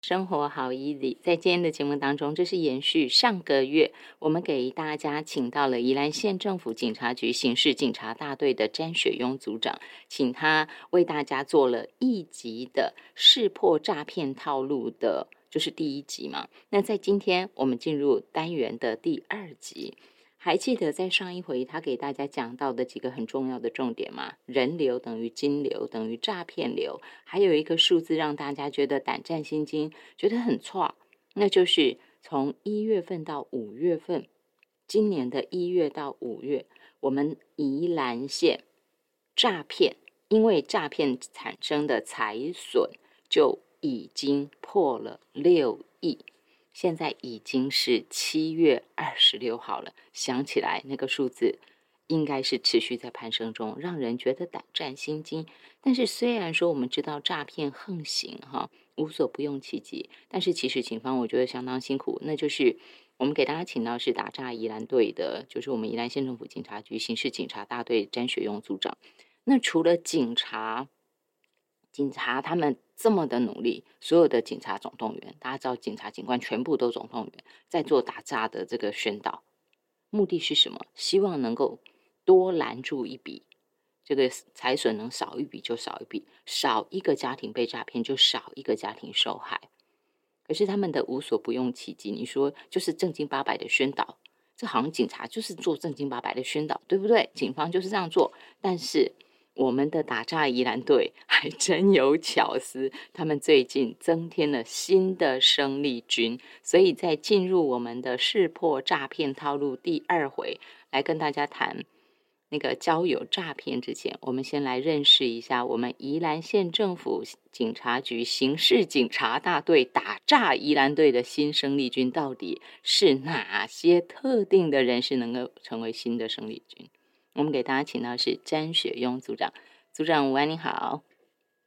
生活好 easy，在今天的节目当中，这是延续上个月我们给大家请到了宜兰县政府警察局刑事警察大队的詹雪庸组长，请他为大家做了一集的识破诈骗套路的，就是第一集嘛。那在今天我们进入单元的第二集。还记得在上一回他给大家讲到的几个很重要的重点吗？人流等于金流等于诈骗流，还有一个数字让大家觉得胆战心惊，觉得很错，那就是从一月份到五月份，今年的一月到五月，我们宜兰县诈骗，因为诈骗产生的财损就已经破了六亿。现在已经是七月二十六号了，想起来那个数字应该是持续在攀升中，让人觉得胆战心惊。但是虽然说我们知道诈骗横行，哈，无所不用其极，但是其实警方我觉得相当辛苦。那就是我们给大家请到是打诈宜兰队的，就是我们宜兰县政府警察局刑事警察大队詹学用组长。那除了警察，警察他们。这么的努力，所有的警察总动员，大家知道，警察警官全部都总动员，在做打诈的这个宣导，目的是什么？希望能够多拦住一笔，这个财损能少一笔就少一笔，少一个家庭被诈骗就少一个家庭受害。可是他们的无所不用其极，你说就是正经八百的宣导，这好像警察就是做正经八百的宣导，对不对？警方就是这样做，但是。我们的打诈宜兰队还真有巧思，他们最近增添了新的生力军，所以在进入我们的识破诈骗套路第二回来跟大家谈那个交友诈骗之前，我们先来认识一下我们宜兰县政府警察局刑事警察大队打诈宜兰队的新生力军到底是哪些特定的人士能够成为新的生力军？我们给大家请到是詹雪庸组长，组长午安，你好。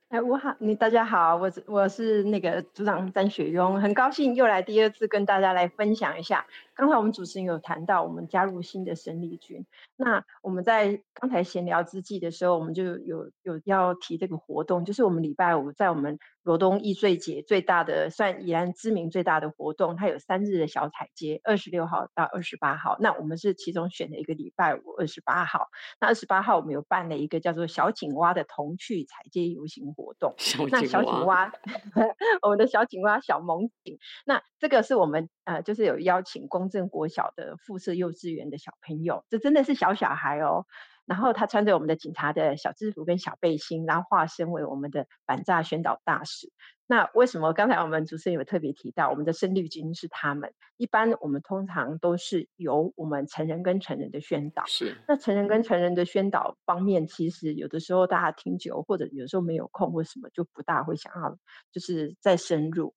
哎，我好，你大家好，我我是那个组长詹雪庸，很高兴又来第二次跟大家来分享一下。刚才我们主持人有谈到，我们加入新的生力军。那我们在刚才闲聊之际的时候，我们就有有要提这个活动，就是我们礼拜五在我们罗东易碎节最大的，算宜兰知名最大的活动，它有三日的小彩街，二十六号到二十八号。那我们是其中选了一个礼拜五，二十八号。那二十八号我们有办了一个叫做小井蛙的童趣彩街游行活动。那小井蛙，我们的小井蛙小萌井。那这个是我们呃，就是有邀请公。正国小的附设幼稚园的小朋友，这真的是小小孩哦。然后他穿着我们的警察的小制服跟小背心，然后化身为我们的反诈宣导大使。那为什么刚才我们主持人有特别提到，我们的生力军是他们？一般我们通常都是由我们成人跟成人的宣导。是。那成人跟成人的宣导方面，其实有的时候大家听久，或者有时候没有空或什么，就不大会想要就是再深入。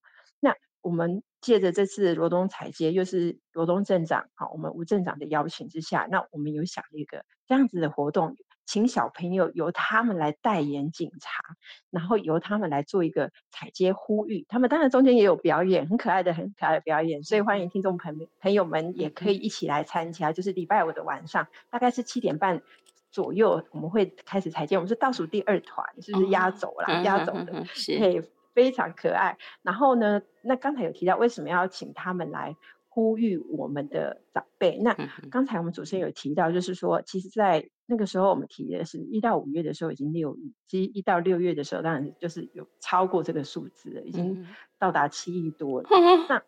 那我们。借着这次罗东彩街，又是罗东镇长，好，我们吴镇长的邀请之下，那我们有想一个这样子的活动，请小朋友由他们来代言警察，然后由他们来做一个彩街呼吁。他们当然中间也有表演，很可爱的、很可爱的表演，所以欢迎听众朋朋友们也可以一起来参加。就是礼拜五的晚上，大概是七点半左右，我们会开始彩街。我们是倒数第二团，是不是压轴啦？压轴的，可以。非常可爱。然后呢，那刚才有提到为什么要请他们来呼吁我们的长辈？那刚才我们主持人有提到，就是说，其实，在那个时候我们提的是一到五月的时候已经六亿，其实一到六月的时候，当然就是有超过这个数字了，已经到达七亿多了。那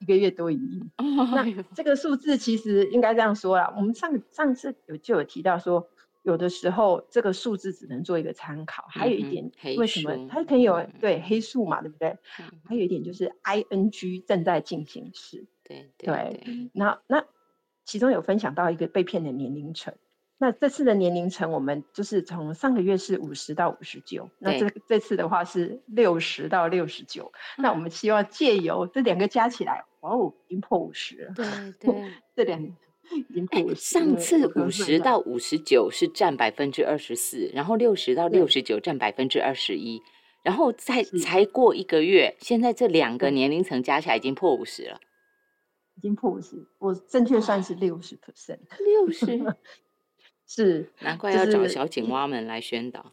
一个月多一亿。那这个数字其实应该这样说啦，我们上上次有就有提到说。有的时候这个数字只能做一个参考，还有一点为什么它可以有对黑数嘛，对不对？还有一点就是 I N G 正在进行时，对对。那那其中有分享到一个被骗的年龄层，那这次的年龄层我们就是从上个月是五十到五十九，那这这次的话是六十到六十九，那我们希望借由这两个加起来，哇哦，已经破五十了，对 对，这两。上次五十到五十九是占百分之二十四，然后六十到六十九占百分之二十一，然后再才过一个月，现在这两个年龄层加起来已经破五十了，已经破五十，我正确算是六十 percent，六十？是难怪要找小井蛙们来宣导。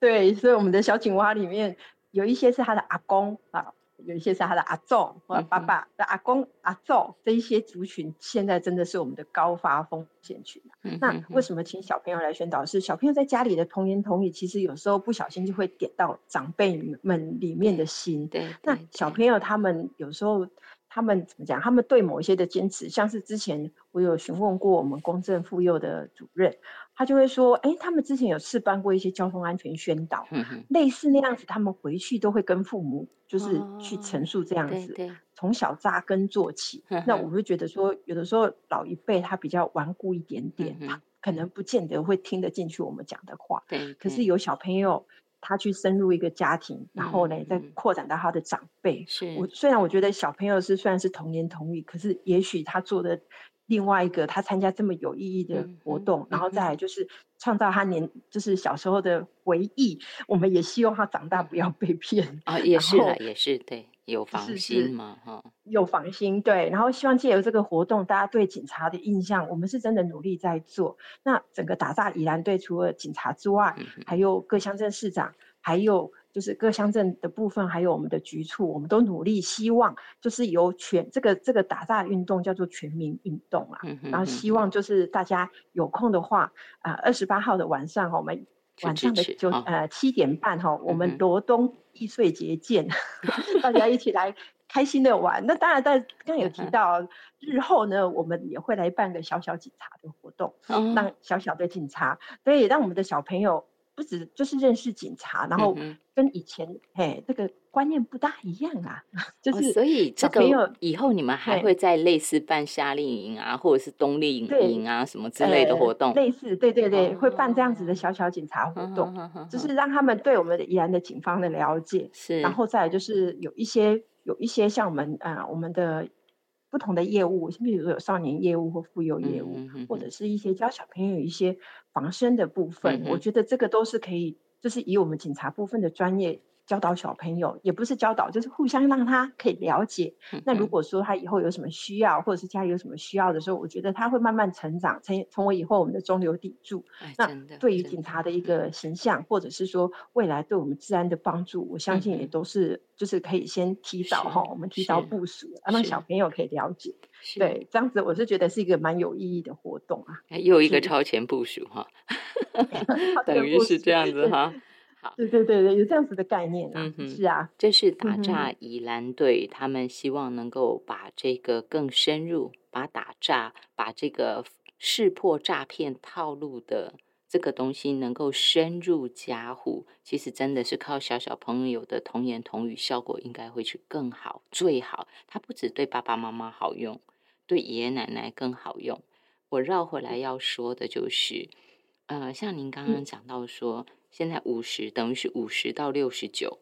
对，所以我们的小井蛙里面有一些是他的阿公啊。有一些是他的阿祖或者爸爸的阿公、阿祖，这一些族群现在真的是我们的高发风险群。那为什么请小朋友来宣导？是小朋友在家里的童言童语，其实有时候不小心就会点到长辈们里面的心。对，那小朋友他们有时候。他们怎么讲？他们对某一些的坚持，像是之前我有询问过我们公正妇幼的主任，他就会说：，哎，他们之前有试办过一些交通安全宣导，类似那样子，他们回去都会跟父母就是去陈述这样子，从小扎根做起。那我会觉得说，有的时候老一辈他比较顽固一点点，他可能不见得会听得进去我们讲的话。对，可是有小朋友。他去深入一个家庭，然后呢，再扩展到他的长辈。是我虽然我觉得小朋友是虽然是童年童语，可是也许他做的另外一个，他参加这么有意义的活动，然后再来就是创造他年就是小时候的回忆。我们也希望他长大不要被骗啊，也是了，也是对。有防心吗？哈，有防心，对。然后希望借由这个活动，大家对警察的印象，我们是真的努力在做。那整个打炸宜兰队，除了警察之外，还有各乡镇市长，还有就是各乡镇的部分，还有我们的局处，我们都努力，希望就是由全这个这个打炸运动叫做全民运动啊。然后希望就是大家有空的话，啊，二十八号的晚上，我们。晚上的九呃七点半哈，我们罗东易碎节见，大家一起来开心的玩。那当然，在 刚刚有提到，日后呢，我们也会来办个小小警察的活动，让小小的警察，所以让我们的小朋友。不止就是认识警察，然后跟以前嘿这个观念不大一样啊，就是所以这个以后你们还会在类似办夏令营啊，或者是冬令营啊什么之类的活动，类似对对对，会办这样子的小小警察活动，就是让他们对我们的宜兰的警方的了解，是，然后再就是有一些有一些像我们啊我们的。不同的业务，比如说有少年业务或妇幼业务，或者是一些教小朋友一些防身的部分，我觉得这个都是可以，就是以我们警察部分的专业。教导小朋友也不是教导，就是互相让他可以了解。那如果说他以后有什么需要，或者是家里有什么需要的时候，我觉得他会慢慢成长，成成为以后我们的中流砥柱。那对于警察的一个形象，或者是说未来对我们治安的帮助，我相信也都是就是可以先提早哈，我们提早部署，让小朋友可以了解。对，这样子我是觉得是一个蛮有意义的活动啊。又一个超前部署哈，等于是这样子哈。对对对对，有这样子的概念啊，是啊，这是打诈以蓝队，他们希望能够把这个更深入，把打诈，把这个识破诈骗套路的这个东西能够深入家户。其实真的是靠小小朋友的童言童语，效果应该会去更好，最好。它不只对爸爸妈妈好用，对爷爷奶奶更好用。我绕回来要说的就是，呃，像您刚刚讲到说。现在五十等于是五十到六十九，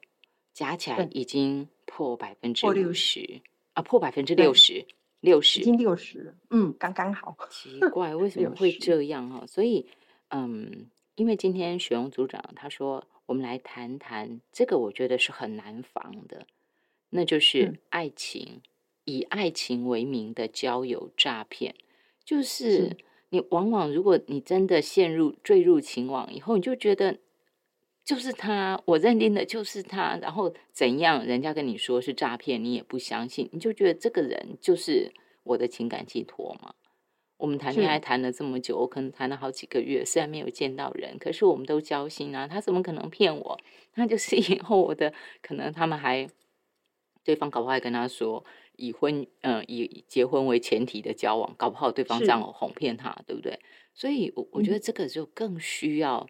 加起来已经破百分之六十啊，破百分之六十，六十已经六十，嗯，刚刚好。奇怪，为什么会这样哈？所以，嗯，因为今天雪荣组长他说，我们来谈谈这个，我觉得是很难防的，那就是爱情，以爱情为名的交友诈骗，就是你往往如果你真的陷入坠入情网以后，你就觉得。就是他，我认定的就是他。然后怎样，人家跟你说是诈骗，你也不相信，你就觉得这个人就是我的情感寄托嘛。我们谈恋爱谈了这么久，我可能谈了好几个月，虽然没有见到人，可是我们都交心啊。他怎么可能骗我？那就是 以后我的可能，他们还对方搞不好还跟他说以婚，嗯，以结婚为前提的交往，搞不好对方这样哄骗他，对不对？所以，我我觉得这个就更需要。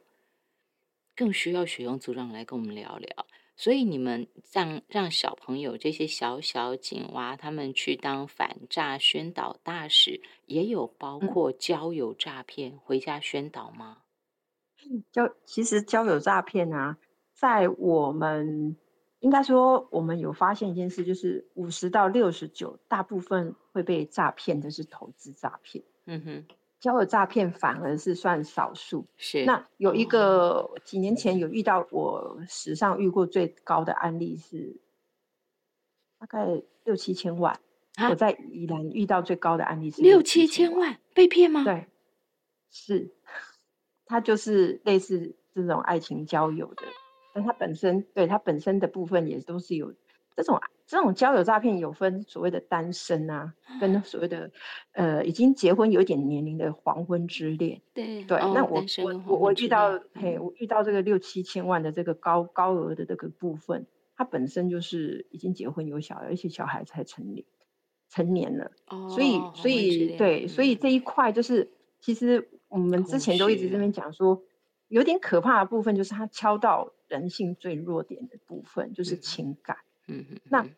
更需要学用组长来跟我们聊聊，所以你们让让小朋友这些小小警蛙他们去当反诈宣导大使，也有包括交友诈骗回家宣导吗？交其实交友诈骗啊，在我们应该说我们有发现一件事，就是五十到六十九，大部分会被诈骗的是投资诈骗。嗯哼。交友诈骗反而是算少数，是那有一个几年前有遇到我史上遇过最高的案例是大概六七千万，我在宜兰遇到最高的案例是六七千万被骗吗？对，是，他就是类似这种爱情交友的但他本身对他本身的部分也都是有这种这种交友诈骗有分所谓的单身啊，跟所谓的呃已经结婚有点年龄的黄昏之恋。对对，哦那我我我我遇到嘿，我遇到这个六七千万的这个高高额的这个部分，它本身就是已经结婚有小孩，而且小孩才成年成年了。哦，所以，所以对，所以嗯这一块就是，其实我们之前都一直虚这边讲说，有点可怕的部分就是他敲到人性最弱点的部分，就是嗯情感。嗯嗯那嗯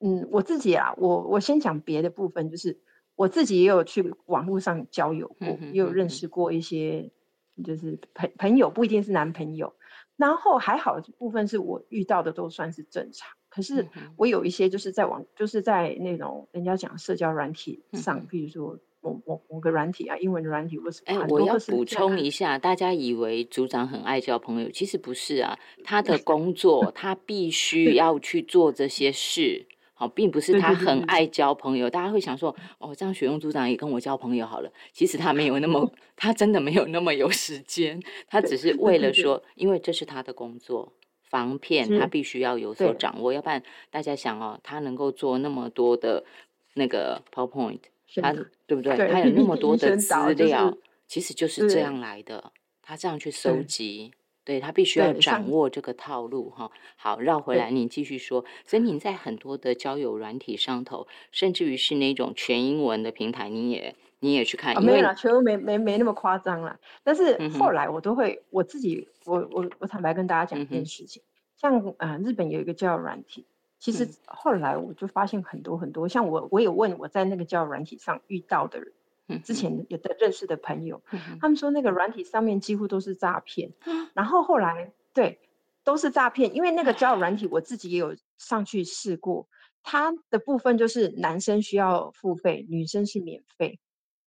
嗯，我自己啊，我我先讲别的部分，就是我自己也有去网络上交友过，嗯也有认识过一些就是朋朋友，不一定是男朋友。然后还好的部分是我遇到的都算是正常，可是我有一些就是在网，就是在那种人家讲社交软体嗯上，譬如说某某某个软体啊，英文的软体或是哎，我要补充一下，大家以为组长很爱交朋友，其实不是啊。他的工作，他必须要去做这些事，好，并不是他很爱交朋友。大家会想说，哦，这样雪用组长也跟我交朋友好了。其实他没有那么，他真的没有那么有时间，他只是为了说，因为这是他的工作。防骗他必须要有所掌握，要不然大家想哦，他能够做那么多的那个 PowerPoint，他对不对？他有那么多的资料，其实就是这样来的。他这样去搜集，对他必须要掌握这个套路哈。好，绕回来，您继续说。所以您在很多的交友软体上头，甚至于是那种全英文的平台，你也你也去看，没有啦，全文没没没那么夸张啦。但是后来我都会我自己，我我我坦白跟大家讲一件事情，像呃日本有一个交友软体，其实嗯。后来我就发现很多很多，像我我有问我在那个交友软体上遇到的人，嗯之前有的认识的朋友，嗯他们说那个软体上面几乎都是诈骗，啊。然后后来对都是诈骗，因为那个交友软体我自己也有上去试过，它的部分就是男生需要付费，女生是免费，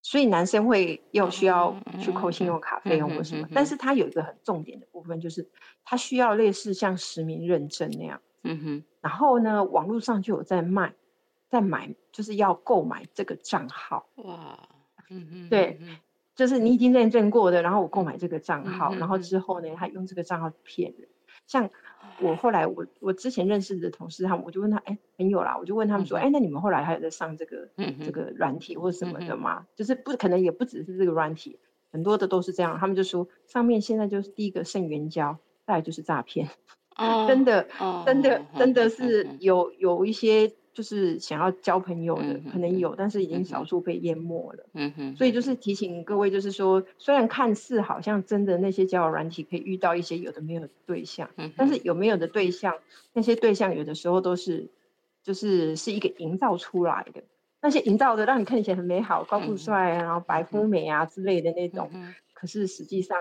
所以男生会要需要去扣信用卡费用或什么，但是它有一个很重点的部分，就是它需要类似像实名认证那样，嗯哼然后呢，网络上就有在卖，在买，就是要购买这个账号。哇嗯哼对就是你已经认证过的，然后我购买这个账号，然后之后呢，他用这个账号骗人。像我后来我我之前认识的同事，他们我就问他，哎，朋友啦，我就问他们说，嗯哎，那你们后来还有在上这个这个软体或什么的吗？就是不可能也不只是这个软体，很多的都是这样。他们就说上面现在就是第一个圣元交，再来就是诈骗，哦真的哦真的真的嗯是嗯有有一些就是想要交朋友的嗯，可嗯嗯。能有，但是已嗯经少数被淹没了。嗯哼，所以就是提醒各位，就是说，虽然看似好像真的那些交友软体可以遇到一些有的没有的对象，但是有没有的对象，那些对象有的时候都是，就是是一个营造出来的，那些营造的让你看起来很美好、高富嗯帅啊，然后白富美啊之类的那种，嗯。可是实际上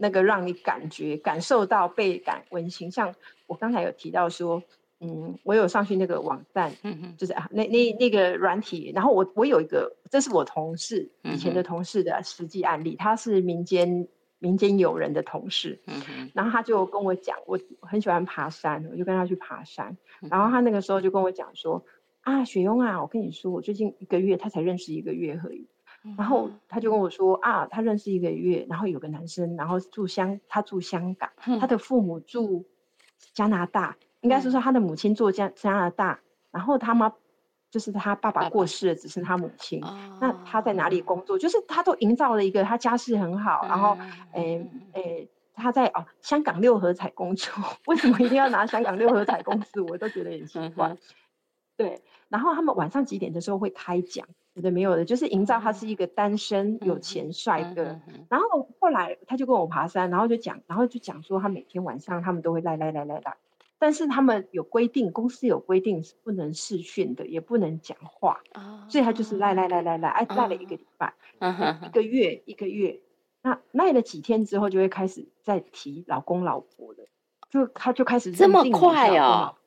那个让你感觉感受到倍感温馨。像我刚才有提到说，嗯，我有上去那个网站，嗯哼就是啊，那那那个软体，然后我我有一个，这是我同事以前的同事的实际案例，他是民间民间友人的同事，嗯哼。然后他就跟我讲，我很喜欢爬山，我就跟他去爬山，嗯然后他那个时候就跟我讲说，啊，雪庸啊，我跟你说，我最近一个月，他才认识一个月而已，然后他就跟我说啊，他认识一个月，然后有个男生，然后住香，他住香港，他的父母住加拿大，应该是说他的母亲住加加拿大，然后他妈就是他爸爸过世了，只剩他母亲。哦那他在哪里工作？就是他都营造了一个他家世很好，然后诶嗯诶，他在哦香港六合彩工作，为什么一定要拿香港六合彩公司？我都觉得很奇怪。对，然后他们晚上几点的时候会开奖，有的没有的，就是营造他是一个单身、有嗯钱、帅哥。然后后来他就跟我爬山，然后就讲，然后就讲说他每天晚上他们都会来来来来来，但是他们有规定，公司有规定是不能视讯的，也不能讲话，哦所以他就是赖赖赖赖赖，哎赖了一个礼拜，一个月一个月，那赖了几天之后就会开始在提老公老婆了，就他就开始这么快哦老公老婆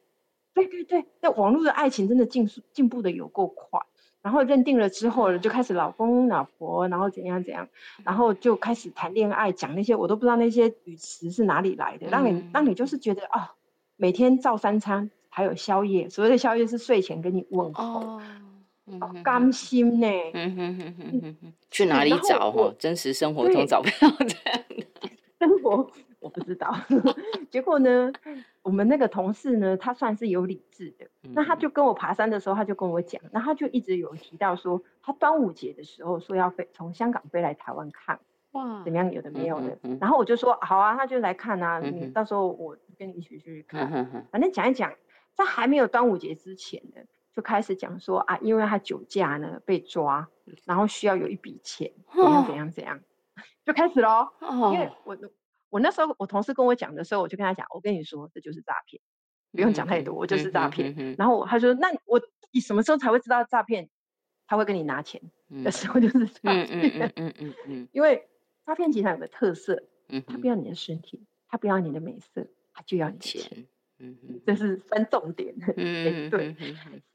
对对对，那网络的爱情真的进速进步的有够快。然后认定了之后，就开始老公老婆，然后怎样怎样，然后就开始谈恋爱，讲那些我都不知道那些语词是哪里来的，让你让你就是觉得啊、每天照三餐，还有宵夜，所谓的宵夜是睡前跟你问候，好甘心呢。嗯哼哼哼哼哼，去哪里找？真实生活中找不到这样的。生活我不知道。结果呢，我们那个同事呢，他算是有理智的，那他就跟我爬山的时候，他就跟我讲，那他就一直有提到说，他端午节的时候说要飞从香港飞来台湾看，哇，怎么样？有的没有的。然后我就说好啊，他就来看啊，你到时候我跟你一起去看，反正讲一讲，在还没有端午节之前呢。就开始讲说啊，因为他酒驾呢被抓，然后需要有一笔钱，怎样怎样怎样，就开始喽。因为我我那时候我同事跟我讲的时候，我就跟他讲，我跟你说这就是诈骗，不用讲太多，我就是诈骗。然后他说，那我你什么时候才会知道诈骗？他会跟你拿钱的时候就是诈骗。嗯嗯嗯嗯嗯。因为诈骗集团有个特色，他不要你的身体，他不要你的美色，他就要你的钱。嗯，这是分重点。嗯，对。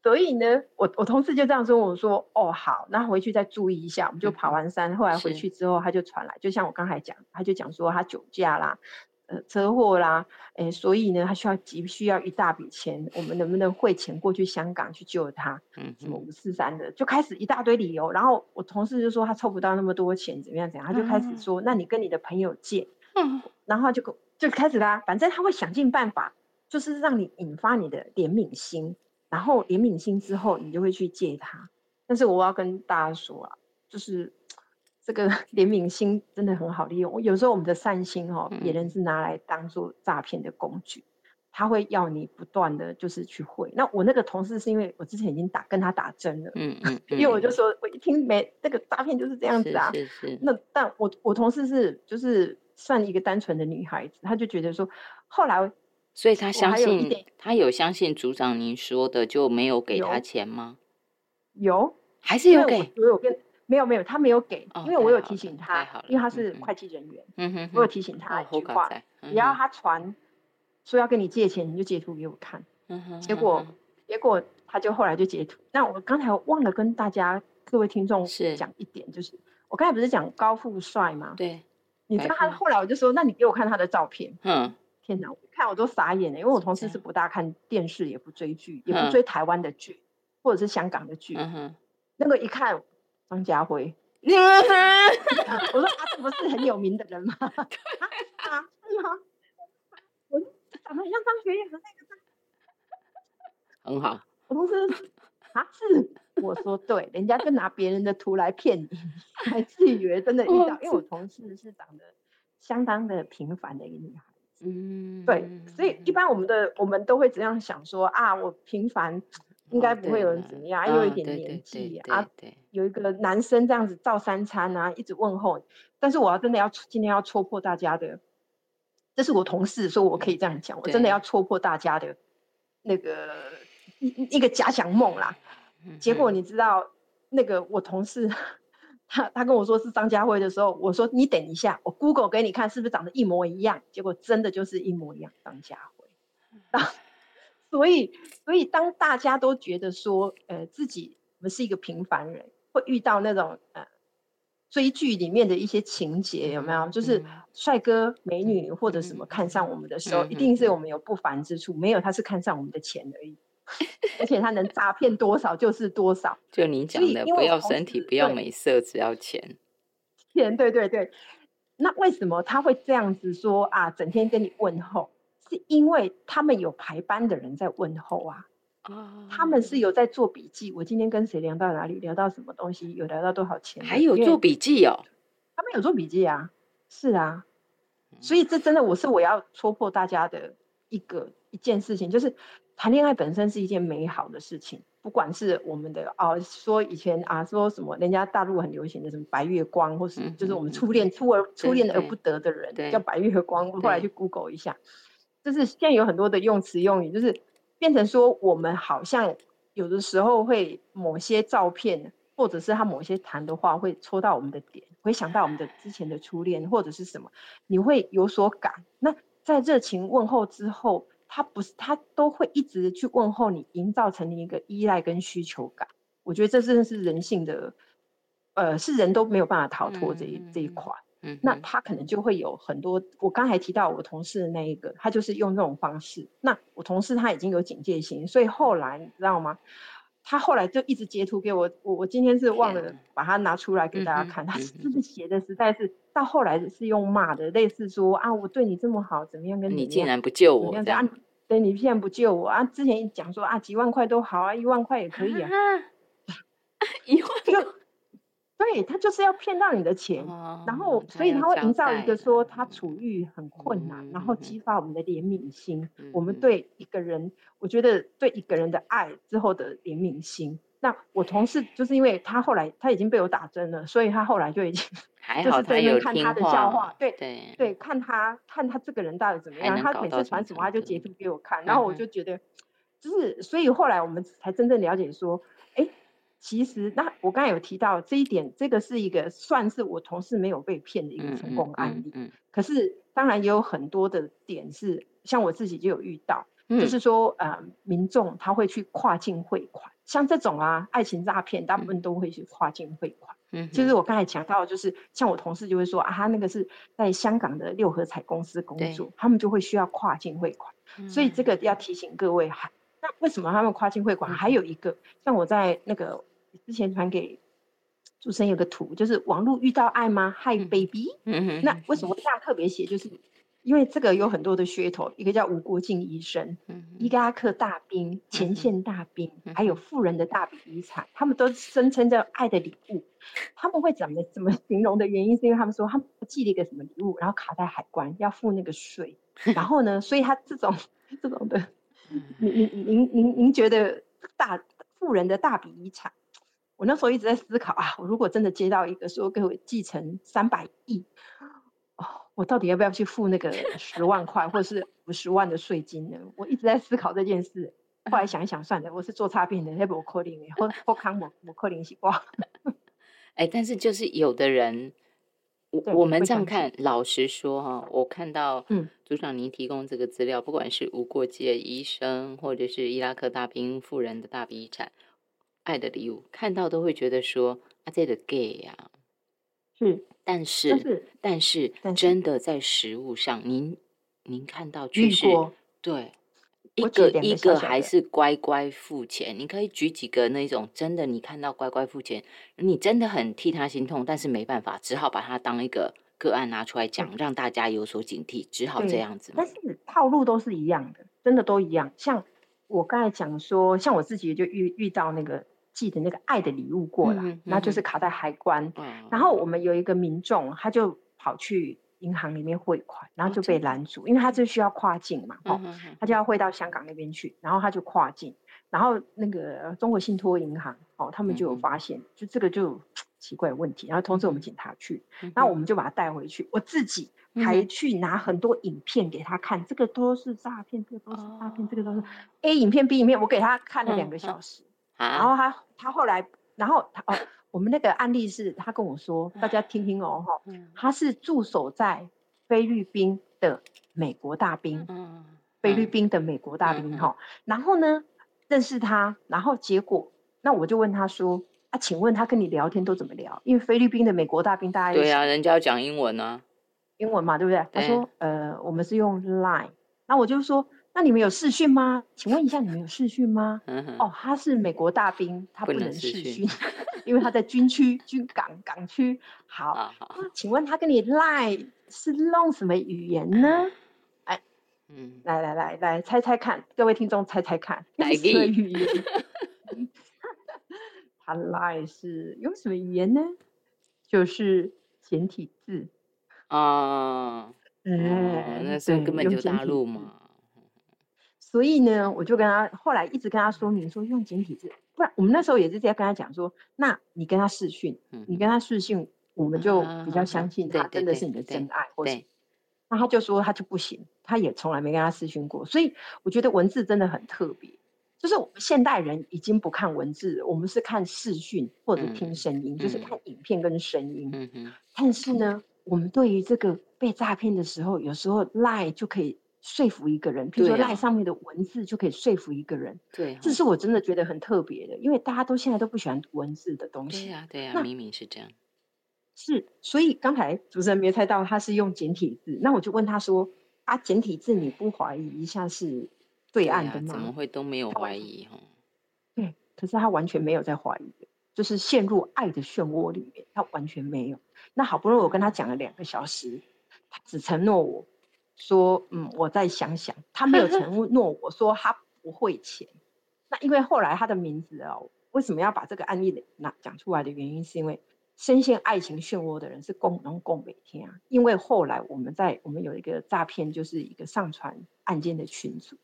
所以呢，我我同事就这样说，我说哦好，那回去再注意一下。我们就爬完山，后来回去之后，他就传来，就像我刚才讲，他就讲说他酒驾啦，呃，车祸啦，哎，所以呢，他需要急需要一大笔钱，我们能不能汇钱过去香港去救他？嗯，什么五四三的，就开始一大堆理由。然后我同事就说他凑不到那么多钱，怎么样怎样，他就开始说，那你跟你的朋友借。嗯，然后就就开始啦，反正他会想尽办法。就是让你引发你的怜悯心，然后怜悯心之后，你就会去借他。但是我要跟大家说啊，就是 这个 怜悯心真的很好利用。有时候我们的善心哦，别人是拿来当做诈骗的工具，他会要你不断的就是去汇。那我那个同事是因为我之前已经打跟他打针了，嗯嗯，因为我就说我一听没那个诈骗就是这样子啊，是是。那但我我同事是就是算一个单纯的女孩子，她就觉得说后来。所以他相信，他有相信组长您说的，就没有给他钱吗？有，还是有给？我有跟没有没有，他没有给，因为我有提醒他，因为他是会计人员，嗯哼，我有提醒他一句话，只要他传说要跟你借钱，你就截图给我看。嗯哼，结果结果他就后来就截图。那我刚才忘了跟大家各位听众讲一点，就是我刚才不是讲高富帅吗？对，你知道他后来我就说，那你给我看他的照片。嗯。天哪！看我都傻眼了，因为我同事是不大看电视，也不追剧，也不追台湾的剧，或者是香港的剧。嗯那个一看张家辉，我说他这不是很有名的人吗？啊，是吗？我长得很像张学友的那个。很好。我同事啊是，我说对，人家就拿别人的图来骗你，还自以为真的遇到。因为我同事是长得相当的平凡的一个女孩。嗯，对，所以一般我们的我们都会这样想说啊，我平凡应该不会有人怎么样，又有一点年纪啊，有一个男生这样子照三餐啊，一直问候。但是我要真的要今天要戳破大家的，这是我同事说我可以这样讲，我真的要戳破大家的那个一一个假想梦啦。结果你知道那个我同事。他他跟我说是张家辉的时候，我说你等一下，我 Google 给你看是不是长得一模一样？结果真的就是一模一样，张家辉。所以所以当大家都觉得说，呃，自己我们是一个平凡人，会遇到那种呃追剧里面的一些情节，有没有？就是帅哥美女或者什么看上我们的时候，一定是我们有不凡之处，没有他是看上我们的钱而已。而且他能诈骗多少就是多少，就你讲的，不要身体，不要美色，只要钱。钱，对对对。那为什么他会这样子说啊？整天跟你问候，是因为他们有排班的人在问候啊。哦。他们是有在做笔记。我今天跟谁聊到哪里，聊到什么东西，有聊到多少钱，还有做笔记哦。他们有做笔记啊，是啊。所以这真的，我是我要戳破大家的一个一件事情，就是。谈恋爱本身是一件美好的事情，不管是我们的啊，说以前啊，说什么人家大陆很流行的什么白月光，或是就是我们初恋初而初恋而不得的人叫白月光，后来去 Google 一下，就是现在有很多的用词用语，就是变成说我们好像有的时候会某些照片，或者是他某些谈的话会戳到我们的点，会想到我们的之前的初恋或者是什么，你会有所感。那在热情问候之后。他不是，他都会一直去问候你，营造成一个依赖跟需求感。我觉得这真的是人性的，呃，是人都没有办法逃脱这一这一块。嗯，那他可能就会有很多。我刚才提到我同事的那一个，他就是用这种方式。那我同事他已经有警戒心，所以后来你知道吗？他后来就一直截图给我，我我今天是忘了把它拿出来给大家看，他嗯哼真的写的实在是到后来是用骂的，类似说啊我对你这么好，怎么样跟你怎么样竟然不救我这样，对你竟然不救我啊，之前讲说啊几万块都好啊，一万块也可以啊，一万就对他就是要骗到你的钱。哦然后，所以他会营造一个说他处于很困难，然后嗯激发我们的怜悯心。我们嗯对一个人，我觉得对一个人的爱之后的怜悯心。那我同事就是因为他后来他已经被我打针了，所以他后来就已经 还就是在那看他的笑话，对对对，看他看他这个人到底怎么样。他每次传什么，他就截图给我看，然后我就觉得，就是所以后来我们才真正了解说，哎，其实那我刚才有提到这一点，这个是一个算是我同事没有被骗的一个成功案例。嗯。嗯可是当然也有很多的点是，像我自己就有遇到，嗯，就是说呃，民众他会去跨境汇款，像这种啊爱情诈骗，大部分都会去跨境汇款。嗯。就是我刚才讲到，就是像我同事就会说啊，他那个是在香港的六合彩公司工作，他们就会需要跨境汇款，所以这个要提醒各位，还那为什么他们跨境汇款？嗯还有一个，像我在那个之前传给主持人有个图，就是网络遇到爱吗？嗨嗯 baby，嗯哼那为什么这样特别写？就是因为这个有很多的噱头，一个叫吴国敬医生，伊拉克大兵、嗯前线大兵，嗯还有富人的大笔遗产，他们都声称叫爱的礼物。他们会怎么怎么形容的原因，是因为他们说他们寄了一个什么礼物，然后卡在海关要付那个税，然后呢，所以他这种这种的，嗯您您您您您觉得大富人的大笔遗产？我那时候一直在思考啊，我如果真的接到一个说给我继承三百亿，哦，我到底要不要去付那个十万块或是五十万的税金呢？我一直在思考这件事。后来想一想，算了，我是做差评的，那不可能的，或或康我我可能是挂。哎，但是就是有的人，我我们这样看，老实说哈，我看到嗯组长您提供这个资料，不管是无国界医生，或者是伊拉克大兵富人的大笔遗产，爱的礼物，看到都会觉得说啊，这个 gay 呀、是，但是但是真的在实物上，您您看到确实对。一个一个还是乖乖付钱，你可以举几个那种真的，你看到乖乖付钱，你真的很替他心痛，但是没办法，只好把他当一个个案拿出来讲，让大家有所警惕，只好这样子但。是套路都是一样的，真的都一样。像我刚才讲说，像我自己就遇遇到那个寄的那个爱的礼物过来，那就嗯是卡在海关。嗯然后我们有一个民众，他就跑去银行里面汇款，然后就被拦住，因为他这需要跨境嘛，哦，他就要汇到香港那边去，然后他就跨境，然后那个中国信托银行哦，他们就有发现，就这个就有 奇怪的问题，然后通知我们警察去，嗯然后我哼们就把他带回去，我自己还去拿很多影片给他看，这个都是诈骗，这个都是诈骗，这个都是哦 A 影片 B 影片，我给他看了两个小时，然啊，后他他后来，然后他哦，我们那个案例是他跟我说，大家听听哦哈，嗯。他是驻守在菲律宾的美国大兵，嗯菲律嗯宾的美国大兵哈、然后呢认识他，然后结果那我就问他说啊，请问他跟你聊天都怎么聊？因为菲律宾的美国大兵大家对啊，人家要讲英文啊，英文嘛，对不对？他对。说呃我们是用 Line，那我就说那你们有视讯吗？请问一下你们有视讯吗？哦，他是美国大兵，他不能不能视视讯讯，因为他在军区、军港港区。好，好好，那请问他跟你赖是弄什么语言呢？嗯，来来来来，猜猜看，各位听众猜猜看，哪个语语言？他赖是用什么语言呢？就是简体字。哦，哦，哎，那是根本就大陆嘛，所以呢，我就跟他后来一直跟他说明说用简体字，不然我们那时候也是在跟他讲说，那你跟他视讯，嗯你跟他视讯，我们就比较啊相信他真的是你的真爱，或是，那他就说他就不行，他也从来没跟他视讯过，所以我觉得文字真的很特别。就是我们现代人已经不看文字了，我们是看视讯或者嗯听声音，就是嗯看影片跟声音。但是呢，我们对于这个被诈骗的时候，有时候赖就可以说服一个人，比如说对啊赖上面的文字就可以说服一个人，对哈，这是我真的觉得很特别的，因为大家都现在都不喜欢读文字的东西。对呀对呀，那明明是这样，是，所以刚才主持人没猜到他是用简体字，那我就问他说：“啊，简体字你不怀疑一下是对岸的吗？”怎么会都没有怀疑哈？可是他完全没有在怀疑，就是陷入爱的漩涡里面，他完全没有。那好不容易我跟他讲了两个小时，他只承诺我说，嗯，我再想想。他没有承 诺我说他不会钱。那因为后来他的名字哦，为什么要把这个案例拿讲出来的原因，是因为深陷爱情漩涡的人是共能共每天啊。因为后来我们在我们有一个诈骗，就是一个上传案件的群组。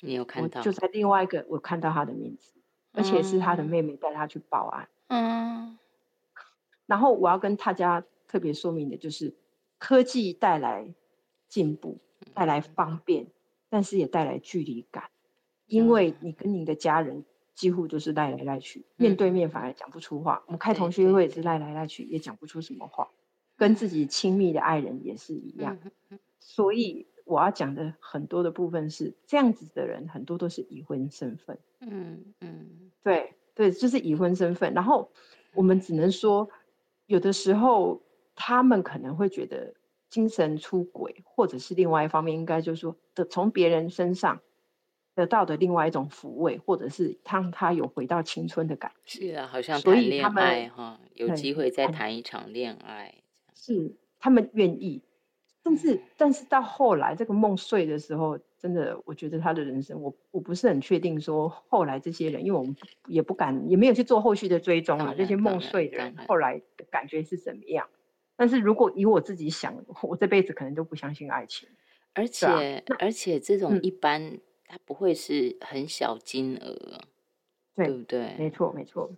你有看到？就在另外一个，我看到他的名字，而且是他的妹妹带他去报案。嗯。然后我要跟大家特别说明的就是，科技带来进步，带来方便，但是也带来距离感，因为你跟你的家人几乎都是赖来赖去，面对面反而讲不出话。我们开同学会也是赖来赖去，也讲不出什么话，跟自己亲密的爱人也是一样。所以。我要讲的很多的部分是这样子的人，很多都是已婚身份。嗯嗯，对对，就是已婚身份。然后我们只能说，有的时候他们可能会觉得精神出轨，或者是另外一方面，应该就是说的从别人身上得到的另外一种抚慰，或者是让他有回到青春的感觉。是啊，好像谈恋爱哈，有机会再谈一场恋爱。是他们愿意。但是，但是到后来这个梦碎的时候，真的，我觉得他的人生，我我不是很确定说后来这些人，因为我们也不敢，也没有去做后续的追踪啊。这些梦碎的人后来的感觉是怎么样？但是如果以我自己想，我这辈子可能都不相信爱情。而且，而且这种一般，它不会是很小金额，对不对？没错，没错。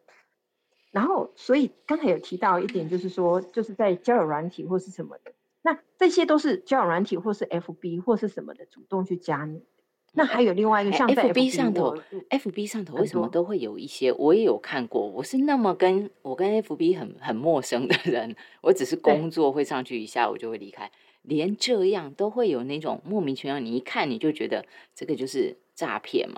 然后，所以刚才有提到一点，就是说，就是在交友软体或是什么的。那这些都是交友软体或是 FB 或是什么的主动去加你。那还有另外一个像 FB 上头，FB 上头为什么都会有一些？我也有看过。我是那么跟我跟 FB 很很陌生的人，我只是工作会上去一下，我就会离开。连这样都会有那种莫名其妙，你一看你就觉得这个就是诈骗嘛。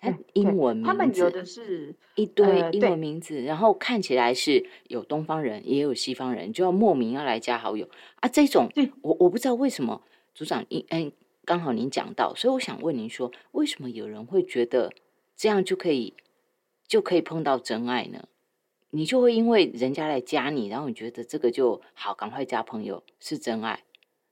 他英文名字，他们有的是一堆英文名字，然后看起来是有东方人，也有西方人，就要莫名要来加好友啊！这种，我我不知道为什么组长，嗯，刚好您讲到，所以我想问您说，为什么有人会觉得这样就可以就可以碰到真爱呢？你就会因为人家来加你，然后你觉得这个就好，赶快加朋友是真爱？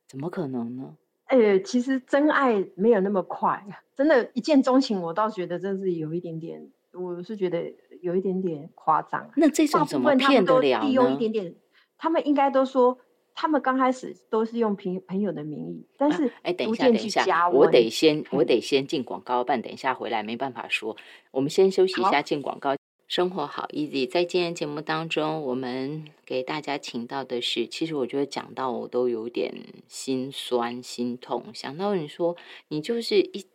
怎么可能呢？哎，其实真爱没有那么快，真的，一见钟情，我倒觉得这是有一点点，我是觉得有一点点夸张。那这种怎么骗得了利用一点点，他们应该都说，他们刚开始都是用朋朋友的名义，但是哎，等一下，等一下，我得先，我得先进广告，办，等一下回来没办法说，我们先休息一下，进广告。生活好 easy，在今天节目当中，我们给大家请到的是，其实我觉得讲到我都有点心酸心痛。想到你说你就是一，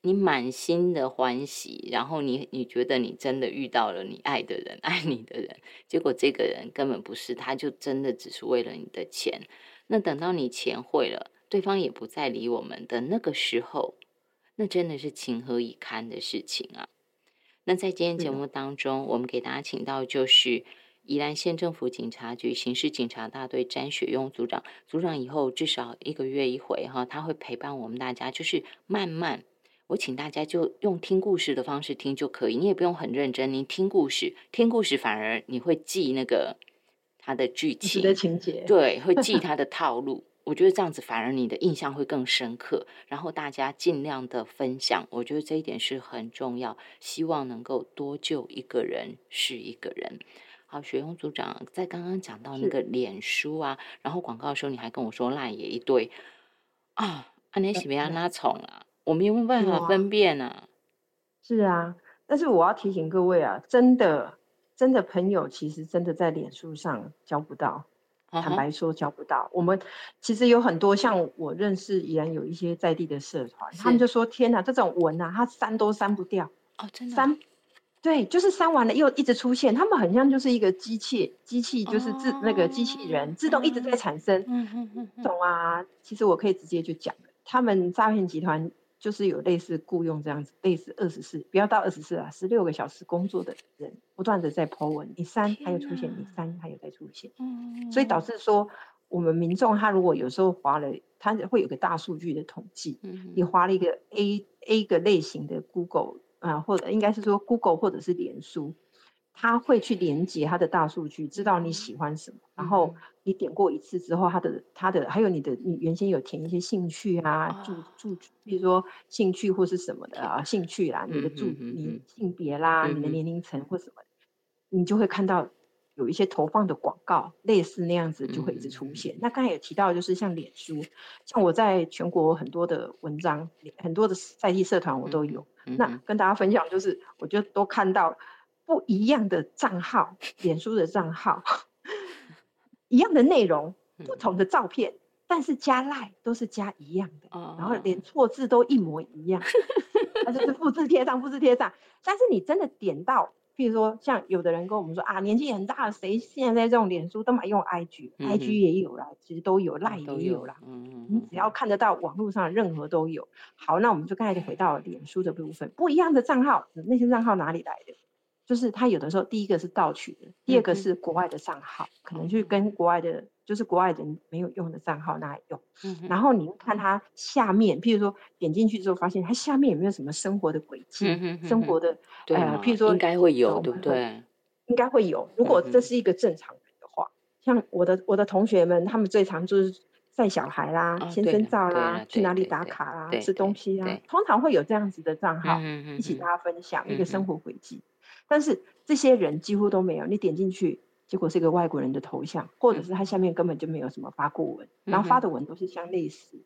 你满心的欢喜，然后你你觉得你真的遇到了你爱的人，爱你的人，结果这个人根本不是，他就真的只是为了你的钱。那等到你钱汇了，对方也不再理我们的那个时候，那真的是情何以堪的事情啊！那在今天节目当中，我们给大家请到就是宜兰县政府警察局刑事警察大队詹雪庸组长。组长以后至少一个月一回哈，他会陪伴我们大家，就是慢慢，我请大家就用听故事的方式听就可以，你也不用很认真，你听故事，听故事反而你会记那个他的剧情的情节，对，会记 他的套路。我觉得这样子反而你的印象会更深刻，然后大家尽量的分享，我觉得这一点是很重要。希望能够多救一个人是一个人。好，雪勇组长在刚刚讲到那个脸书啊，然后广告的时候你还跟我说赖也一堆啊，啊你喜不要拉宠啊？我们有没有办法分辨呢？是啊，但是我要提醒各位啊，真的真的朋友其实真的在脸书上交不到。坦白说，交不到。我们其实有很多像我认识，依然有一些在地的社团，他们就说：“天哪，这种文啊，他删都删不掉哦，真的删，对，就是删完了又一直出现。他们很像就是一个机器，机器就是自那个机器人自动一直在产生。嗯嗯嗯，懂啊？其实我可以直接就讲他们诈骗集团。就是有类似雇佣这样子，类似二十四，不要到二十四啊，十六个小时工作的人，不断的在 po 文，你删他又出现，你删他又在出现，嗯，所以导致说我们民众他如果有时候划了，他会有个大数据的统计，嗯，你划了一个 A A 个类型的 Google 啊，或者应该是说 Google 或者是脸书，它会去连接它的大数据，知道你喜欢什么，然后你点过一次之后，它的它的还有你的你原先有填一些兴趣啊，住住，比如说兴趣或是什么的啊，兴趣啦，你的住你性别啦，你的年龄层或什么，你就会看到。有一些投放的广告，类似那样子就会一直出现。那刚才有提到，就是像脸书，像我在全国很多的文章，很多的在地社团我都有。那跟大家分享，就是我就都看到不一样的账号，脸书的账号，一样的内容，不同的照片，但是加赖都是加一样的，然后连错字都一模一样，那就是复制贴上，复制贴上。但是你真的点到。譬如说，像有的人跟我们说啊，年纪很大了，谁现在这种脸书都买用 IG，IG 也有啦，其实都有，赖也有啦。你只要看得到网络上任何都有。好，那我们就刚才就回到脸书的部分，不一样的账号，那些账号哪里来的？就是他有的时候第一个是盗取的，第二个是国外的账号，可能去跟国外的。就是国外人没有用的账号拿来用，然后你看它下面，譬如说点进去之后，发现它下面有没有什么生活的轨迹，生活的，呃，譬如说应该会有，对不对？应该会有。如果这是一个正常人的话，像我的我的同学们，他们最常就是晒小孩啦、先生照啦、去哪里打卡啦、吃东西啦，通常会有这样子的账号，一起大家分享一个生活轨迹。但是这些人几乎都没有，你点进去。结果是一个外国人的头像，或者是他下面根本就没有什么发过文，然后发的文都是相类似，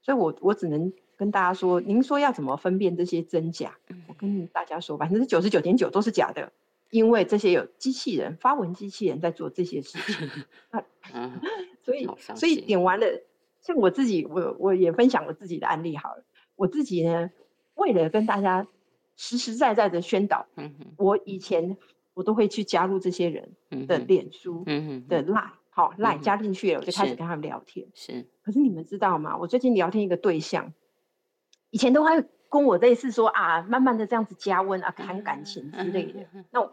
所以我我只能跟大家说，您说要怎么分辨这些真假？我跟大家说，百分之九十九点九都是假的，因为这些有机器人发文机器人在做这些事情。所以所以点完了，像我自己，我我也分享我自己的案例好了。我自己呢，为了跟大家实实在在的宣导，我以前。我都会去加入这些人的脸书的 Lie，，好 Lie 加进去了，我就开始跟他们聊天。是，可是你们知道吗？我最近聊天一个对象，以前都会跟我类似说啊，慢慢的这样子加温啊，谈感情之类的。那，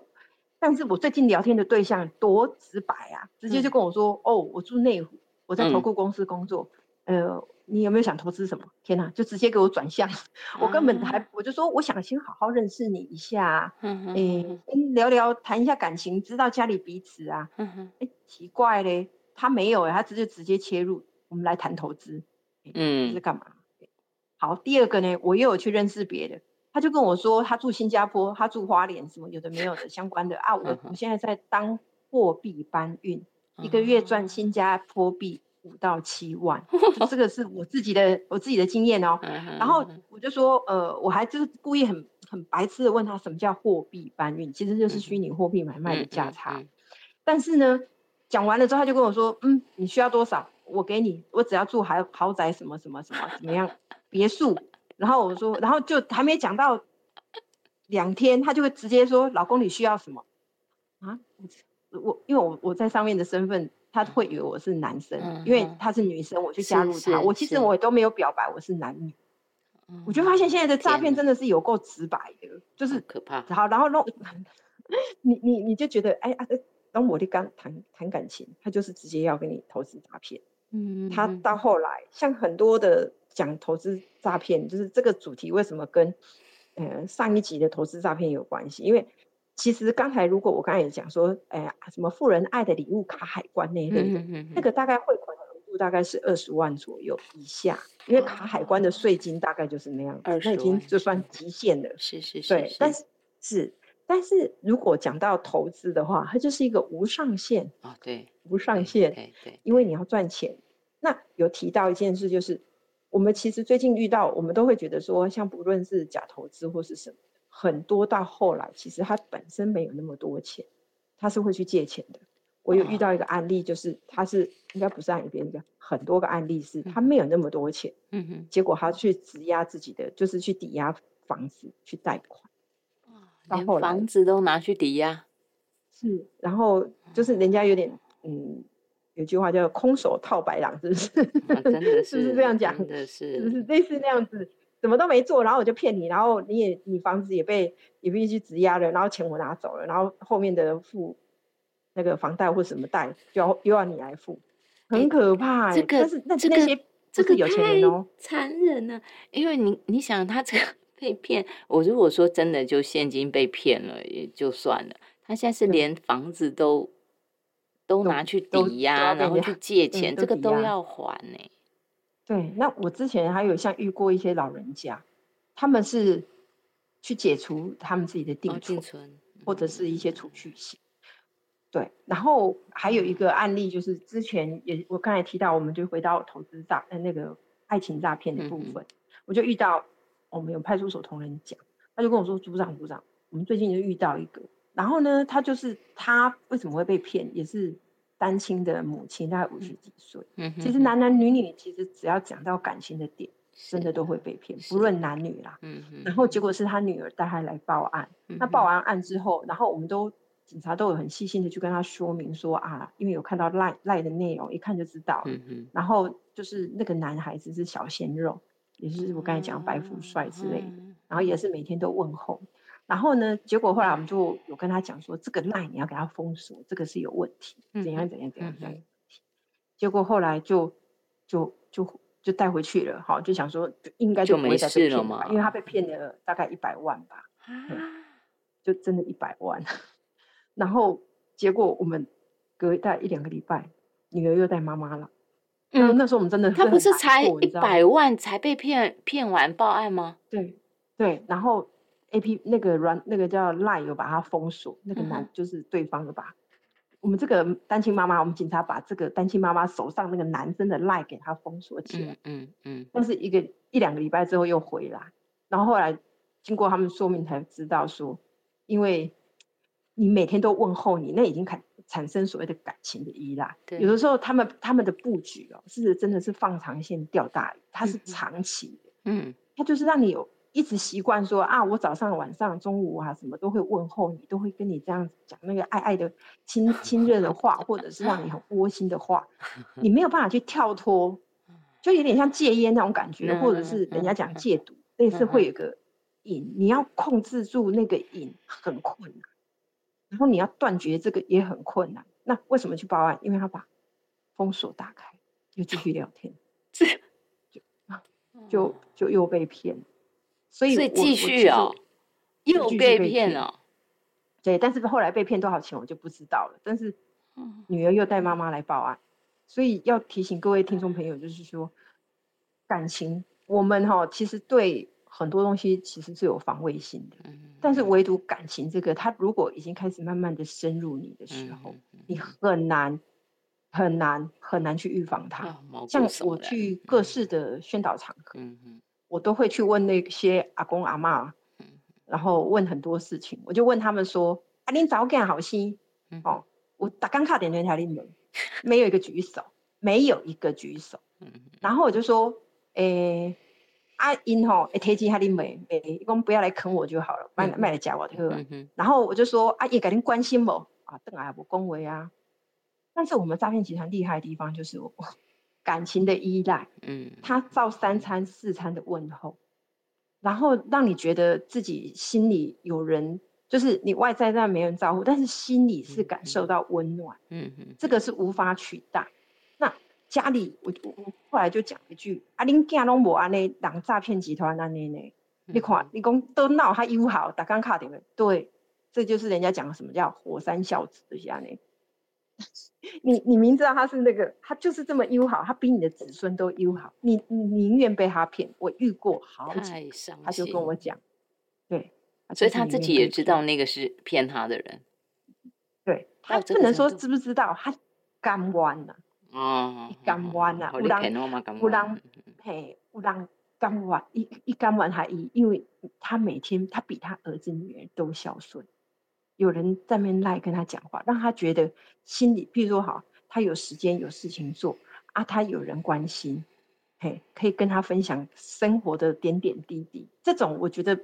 但是我最近聊天的对象多直白啊，直接就跟我说，哦，我住内湖，我在投顾公司工作，呃。你有没有想投资什么？天哪，就直接给我转向，我根本还我就说我想先好好认识你一下，哎，聊聊谈一下感情，知道家里彼此啊。嗯哎，奇怪嘞，他没有哎，他直接直接切入，我们来谈投资，嗯，是干嘛？好，第二个呢，我又有去认识别的，他就跟我说他住新加坡，他住花莲，什么有的没有的相关的啊。我我现在在当货币搬运，一个月赚新加坡币。五到七万，这个是我自己的我自己的经验哦。然后我就说，呃，我还就是故意很很白痴的问他什么叫货币搬运，其实就是虚拟货币买卖的价差。但是呢，讲完了之后，他就跟我说，嗯，你需要多少？我给你，我只要住豪豪宅什么什么什么怎么样别墅。然后我说，然后就还没讲到两天，他就会直接说，老公你需要什么？啊，我因为我我在上面的身份。他会以为我是男生，因为他是女生，我去加入他。我其实我都没有表白我是男女。我就发现现在的诈骗真的是有够直白的，就是可怕。好，然后弄 你你你就觉得哎啊，当我的刚谈谈感情，他就是直接要跟你投资诈骗。嗯，他到后来像很多的讲投资诈骗，就是这个主题为什么跟呃上一集的投资诈骗有关系？因为其实刚才如果我刚才也讲说，哎呀，什么富人爱的礼物卡海关那一类的，那个大概汇款额度大概是二十万左右以下，因为卡海关的税金大概就是那样，那已经就算极限了。是是是。对，但是是，但是如果讲到投资的话，它就是一个无上限啊，对，无上限，对对，因为你要赚钱。那有提到一件事，就是我们其实最近遇到，我们都会觉得说，像不论是假投资或是什么。很多到后来，其实他本身没有那么多钱，他是会去借钱的。我有遇到一个案例，就是他是应该不是案一边的，很多个案例是他没有那么多钱，嗯哼，结果他去质押自己的，就是去抵押房子去贷款，连房子都拿去抵押，是，然后就是人家有点，嗯，有句话叫空手套白狼，是不是？真的是，是不是这样讲？真的是，是不是类似那样子？什么都没做，然后我就骗你，然后你也你房子也被也被去质押了，然后钱我拿走了，然后后面的付那个房贷或什么贷，就要又要你来付，很可怕。个这这个那些这个有钱人哦，残忍呢，因为你你想他这个 被骗。我如果说真的就现金被骗了也就算了，他现在是连房子都都都拿去抵押，然后去借嗯钱，都这个都要还呢、对，那我之前还有像遇过一些老人家，他们是去解除他们自己的哦，定存，定存或者是一些储蓄险。对，然后还有一个案例就是之前也我刚才提到，我们就回到投资诈呃那个爱情诈骗的部分，我就遇到我们有派出所同仁讲，他就跟我说组长组长，我们最近就遇到一个，然后呢，他就是他为什么会被骗，也是单亲的母亲，大概五十几岁。嗯哼其实男男女女其实只要讲到感情的点，真的都会被骗，不论男女啦。嗯哼然后结果是他女儿带他来报案，那嗯那报完案之后，然后我们都警察都有很细心的去跟他说明说啊，因为有看到赖赖的内容，一看就知道。嗯哼然后就是那个男孩子是小鲜肉，也就是我刚才讲的白富帅之类的，嗯然后也是每天都问候。然后呢，结果后来我们就有跟他讲说，这个赖你要给他封锁，这个是有问题，怎样怎样怎样怎样嗯。结果后来就就就就带回去了，好，就想说就应该就没不会再事了被骗吧，嘛因为他被骗了大概一百万吧，啊就真的一百万。然后结果我们隔大概一两个礼拜，女儿又带妈妈了。嗯，嗯，那时候我们真的他不是才一百万才被骗骗完报案吗？对对，然后 A P 那个软那个叫 Line 有把它封锁，那个嗯男、就是对方的吧。我们这个单亲妈妈，我们警察把这个单亲妈妈手上那个男生的 Line 给他封锁起来，嗯嗯嗯但是一个一两个礼拜之后又回来，然后后来经过他们说明才知道说，因为你每天都问候你，那已经产产生所谓的感情的依赖。对有的时候他们他们的布局哦，是真的是放长线钓大鱼，它是长期的。嗯他就是让你有一直习惯说啊，我早上、晚上、中午啊，什么都会问候你，都会跟你这样讲那个爱爱的亲亲热的话，或者是让你很窝心的话，你没有办法去跳脱，就有点像戒烟那种感觉，或者是人家讲戒毒，类似会有个瘾，你要控制住那个瘾很困难，然后你要断绝这个也很困难。那为什么去报案？因为他把封锁打开，又继续聊天。这就就又被骗，所以我所以继续哦，又被被骗骗了。对，但是后来被骗多少钱我就不知道了。但是嗯女儿又带妈妈来报案，所以要提醒各位听众朋友，就是说感情我们哈、其实对很多东西其实是有防卫性的，嗯但是唯独感情这个，它如果已经开始慢慢的深入你的时候，嗯你很难很难很难去预防它。像我去各式的宣导场合，嗯嗯我都会去问那些阿公阿妈，嗯然后问很多事情，我就问他们说：“啊，恁早干好心嗯哦，我打刚卡点那条你们，没有一个举手，没有一个举手。嗯然后我就说：诶、啊因吼，会提钱哈你没没，讲不要来坑我就好了，卖嗯卖来夹我的。嗯哼然后我就说：啊，也给恁关心我？啊，邓阿不恭维啊。但是我们诈骗集团厉害的地方就是我感情的依赖。嗯他造三餐四餐的问候，然后让你觉得自己心里有人，就是你外在上没人照顾，但是心里是感受到温暖，嗯嗯这个是无法取代。那家里，我我我后来就讲一句：啊，恁囝拢无安尼，人诈骗集团安尼呢？你看，你讲都闹他友好，打刚卡点的，对，这就是人家讲的什么叫火山孝子的下呢？你你明知道他是那个，他就是这么优好，他比你的子孙都优好，你你宁愿被他骗。我遇过好几他就跟我讲，对，所以他自己也知道那个是骗他的人对他不能说知不知道，他干弯了、哦，甘愿呐、好你有人骗我嘛甘有人嘿，有人甘愿，一一干弯他一，因为他每天他比他儿子女儿都孝顺，有人在面赖跟他讲话，让他觉得心里，譬如说好，他有时间有事情做啊，他有人关心，嘿，可以跟他分享生活的点点滴滴，这种我觉得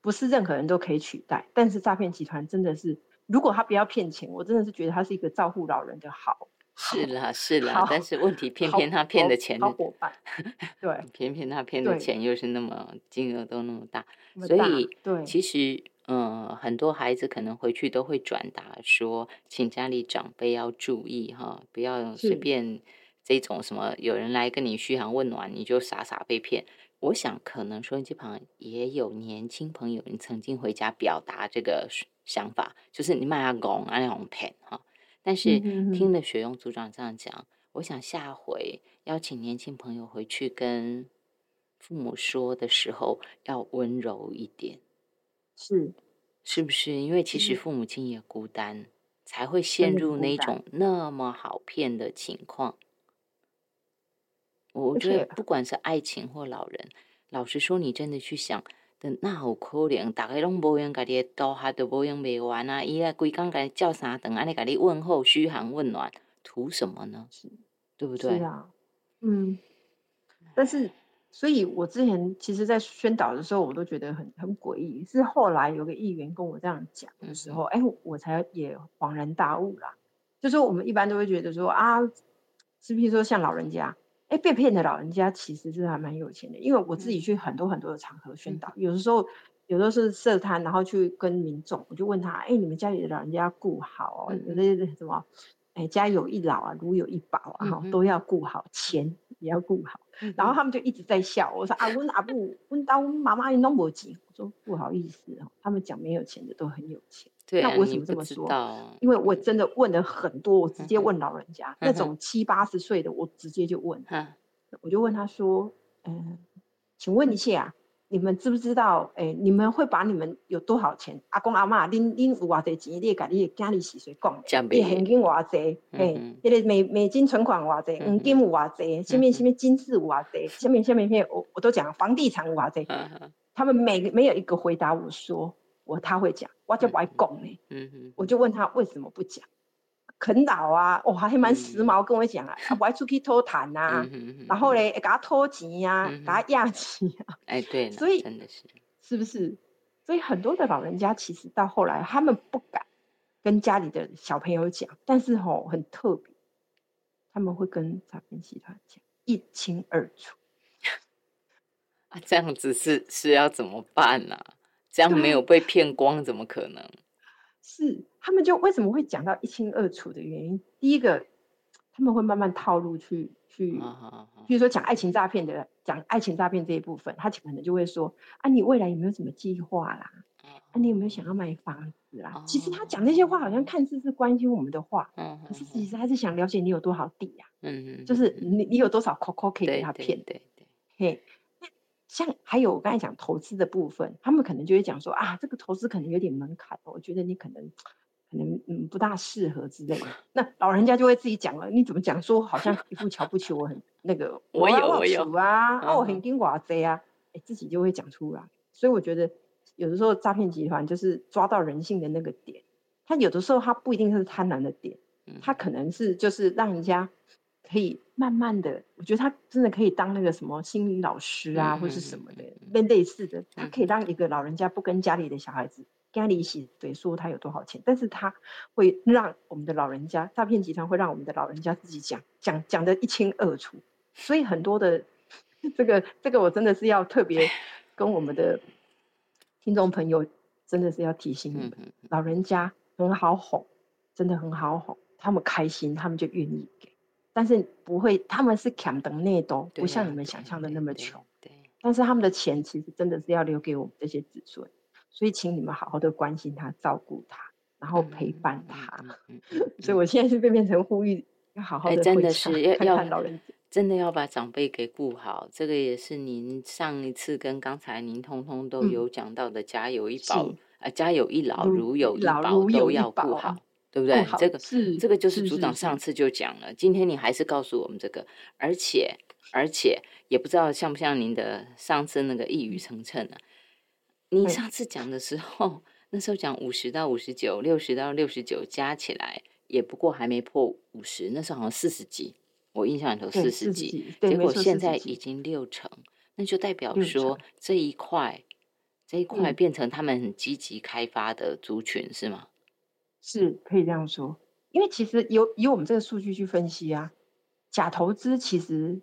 不是任何人都可以取代，但是诈骗集团真的是，如果他不要骗钱，我真的是觉得他是一个照顾老人的好。是啦是啦，但是问题偏好偏他骗好的钱好伙伴，对，偏偏他骗的对钱又是那么金额都那么大，那么大所以对其实呃很多孩子可能回去都会转达说，请家里长辈要注意哈，不要随便这种什么有人来跟你嘘寒问暖，你就傻傻被骗。我想可能收音机旁也有年轻朋友，你曾经回家表达这个想法，就是你买下拱啊那种骗哈。但是听了雪用组长这样讲，我想下回邀请年轻朋友回去跟父母说的时候，要温柔一点。是，是不是？因为其实父母亲也孤单，才会陷入那种那么好骗的情况。我觉得不管是爱情或老人，老实说，你真的去想，的那好可怜，大家拢无用家己刀下都无用未完啊！伊啊规工甲你叫啥等安尼家你问候嘘寒问暖，图什么呢？对不对？是啊，嗯。但是，所以我之前其实，在宣导的时候，我都觉得很很诡异。是后来有个议员跟我这样讲的时候，哎，我才也恍然大悟啦。就说我们一般都会觉得说啊，是不是说像老人家？哎，被骗的老人家其实是还蛮有钱的，因为我自己去很多很多的场合宣导，有的时候有的是设摊，然后去跟民众，我就问他，哎，你们家里的老人家顾好哦，有的什么，哎，家有一老啊，如有一宝啊，哈，都要。顾好，钱也要顾好，然后他们就一直在笑，我说啊，我阿不，我到妈妈你弄不急，我说不好意思哦，他们讲没有钱的都很有钱。那为什么这么说？因为我真的问了很多，我直接问老人家，那种七八十岁的，我直接就问，我就问他说：“嗯，请问一下，你们知不知道？哎，你们会把你们有多少钱？阿公阿妈，恁恁有偌济钱？你家你家里是谁讲，你现金偌济？哎，迄个美美金存款偌济？黄金有偌济？下面下面金饰有偌济？下面下面面我我都讲房地产有偌济？他们每没有一个回答我说。”我他会讲，我就不爱讲呢。嗯哼，我就问他为什么不讲？啃老啊，哇，还蛮时髦，跟我讲啊，我还出去偷谈呐，然后嘞，给他偷钱呀，给他压钱啊。哎，对，所以真的是，是不是？所以很多的老人家其实到后来，他们不敢跟家里的小朋友讲，但是吼很特别，他们会跟诈骗集团讲一清二楚。啊，这样子是是要怎么办呢？这样没有被骗光，怎么可能？是他们就为什么会讲到一清二楚的原因？第一个，他们会慢慢套路去去，比如说讲爱情诈骗的，讲爱情诈骗这一部分，他可能就会说：啊，你未来有没有什么计划啦？啊，你有没有想要买房子啦？其实他讲那些话，好像看似是关心我们的话，可是其实他是想了解你有多少底呀？嗯嗯，就是你你有多少 COCO 可以给他骗？对对，嘿。像还有我刚才讲投资的部分，他们可能就会讲说啊，这个投资可能有点门槛，我觉得你可能可能嗯不大适合之类的。那老人家就会自己讲了，你怎么讲说好像一副瞧不起我很那个，我有我有啊，哦很跟寡贼啊，哎自己就会讲出来。所以我觉得有的时候诈骗集团就是抓到人性的那个点，他有的时候他不一定是贪婪的点，他可能是就是让人家。可以慢慢的，我觉得他真的可以当那个什么心理老师啊，或是什么的，类类似的，他可以让一个老人家不跟家里的小孩子家里一起对说他有多少钱，但是他会让我们的老人家诈骗集团会让我们的老人家自己讲讲讲的一清二楚，所以很多的 这个这个我真的是要特别跟我们的听众朋友真的是要提醒你们，老人家很好哄，真的很好哄，他们开心他们就愿意给。但是不会，他们是强等内斗，不像你们想象的那么穷。对，但是他们的钱其实真的是要留给我们这些子孙，所以请你们好好的关心他、照顾他，然后陪伴他。所以我现在是被变成呼吁，要好好的真的是要要老人，真的要把长辈给顾好。这个也是您上一次跟刚才您通通都有讲到的，家有一宝，呃，家有一老，如有一宝，都要顾好。对不对？这个是这个就是组长上次就讲了，今天你还是告诉我们这个，而且而且也不知道像不像您的上次那个一语成谶呢？你上次讲的时候，那时候讲五十到五十九，六十到六十九加起来也不过还没破五十，那时候好像四十几，我印象里头四十几，结果现在已。经六成，那就代表说。这一块这一块变成他们很积极开发的族群是吗？是可以这样说，因为其实有以我们这个数据去分析啊，假投资其实，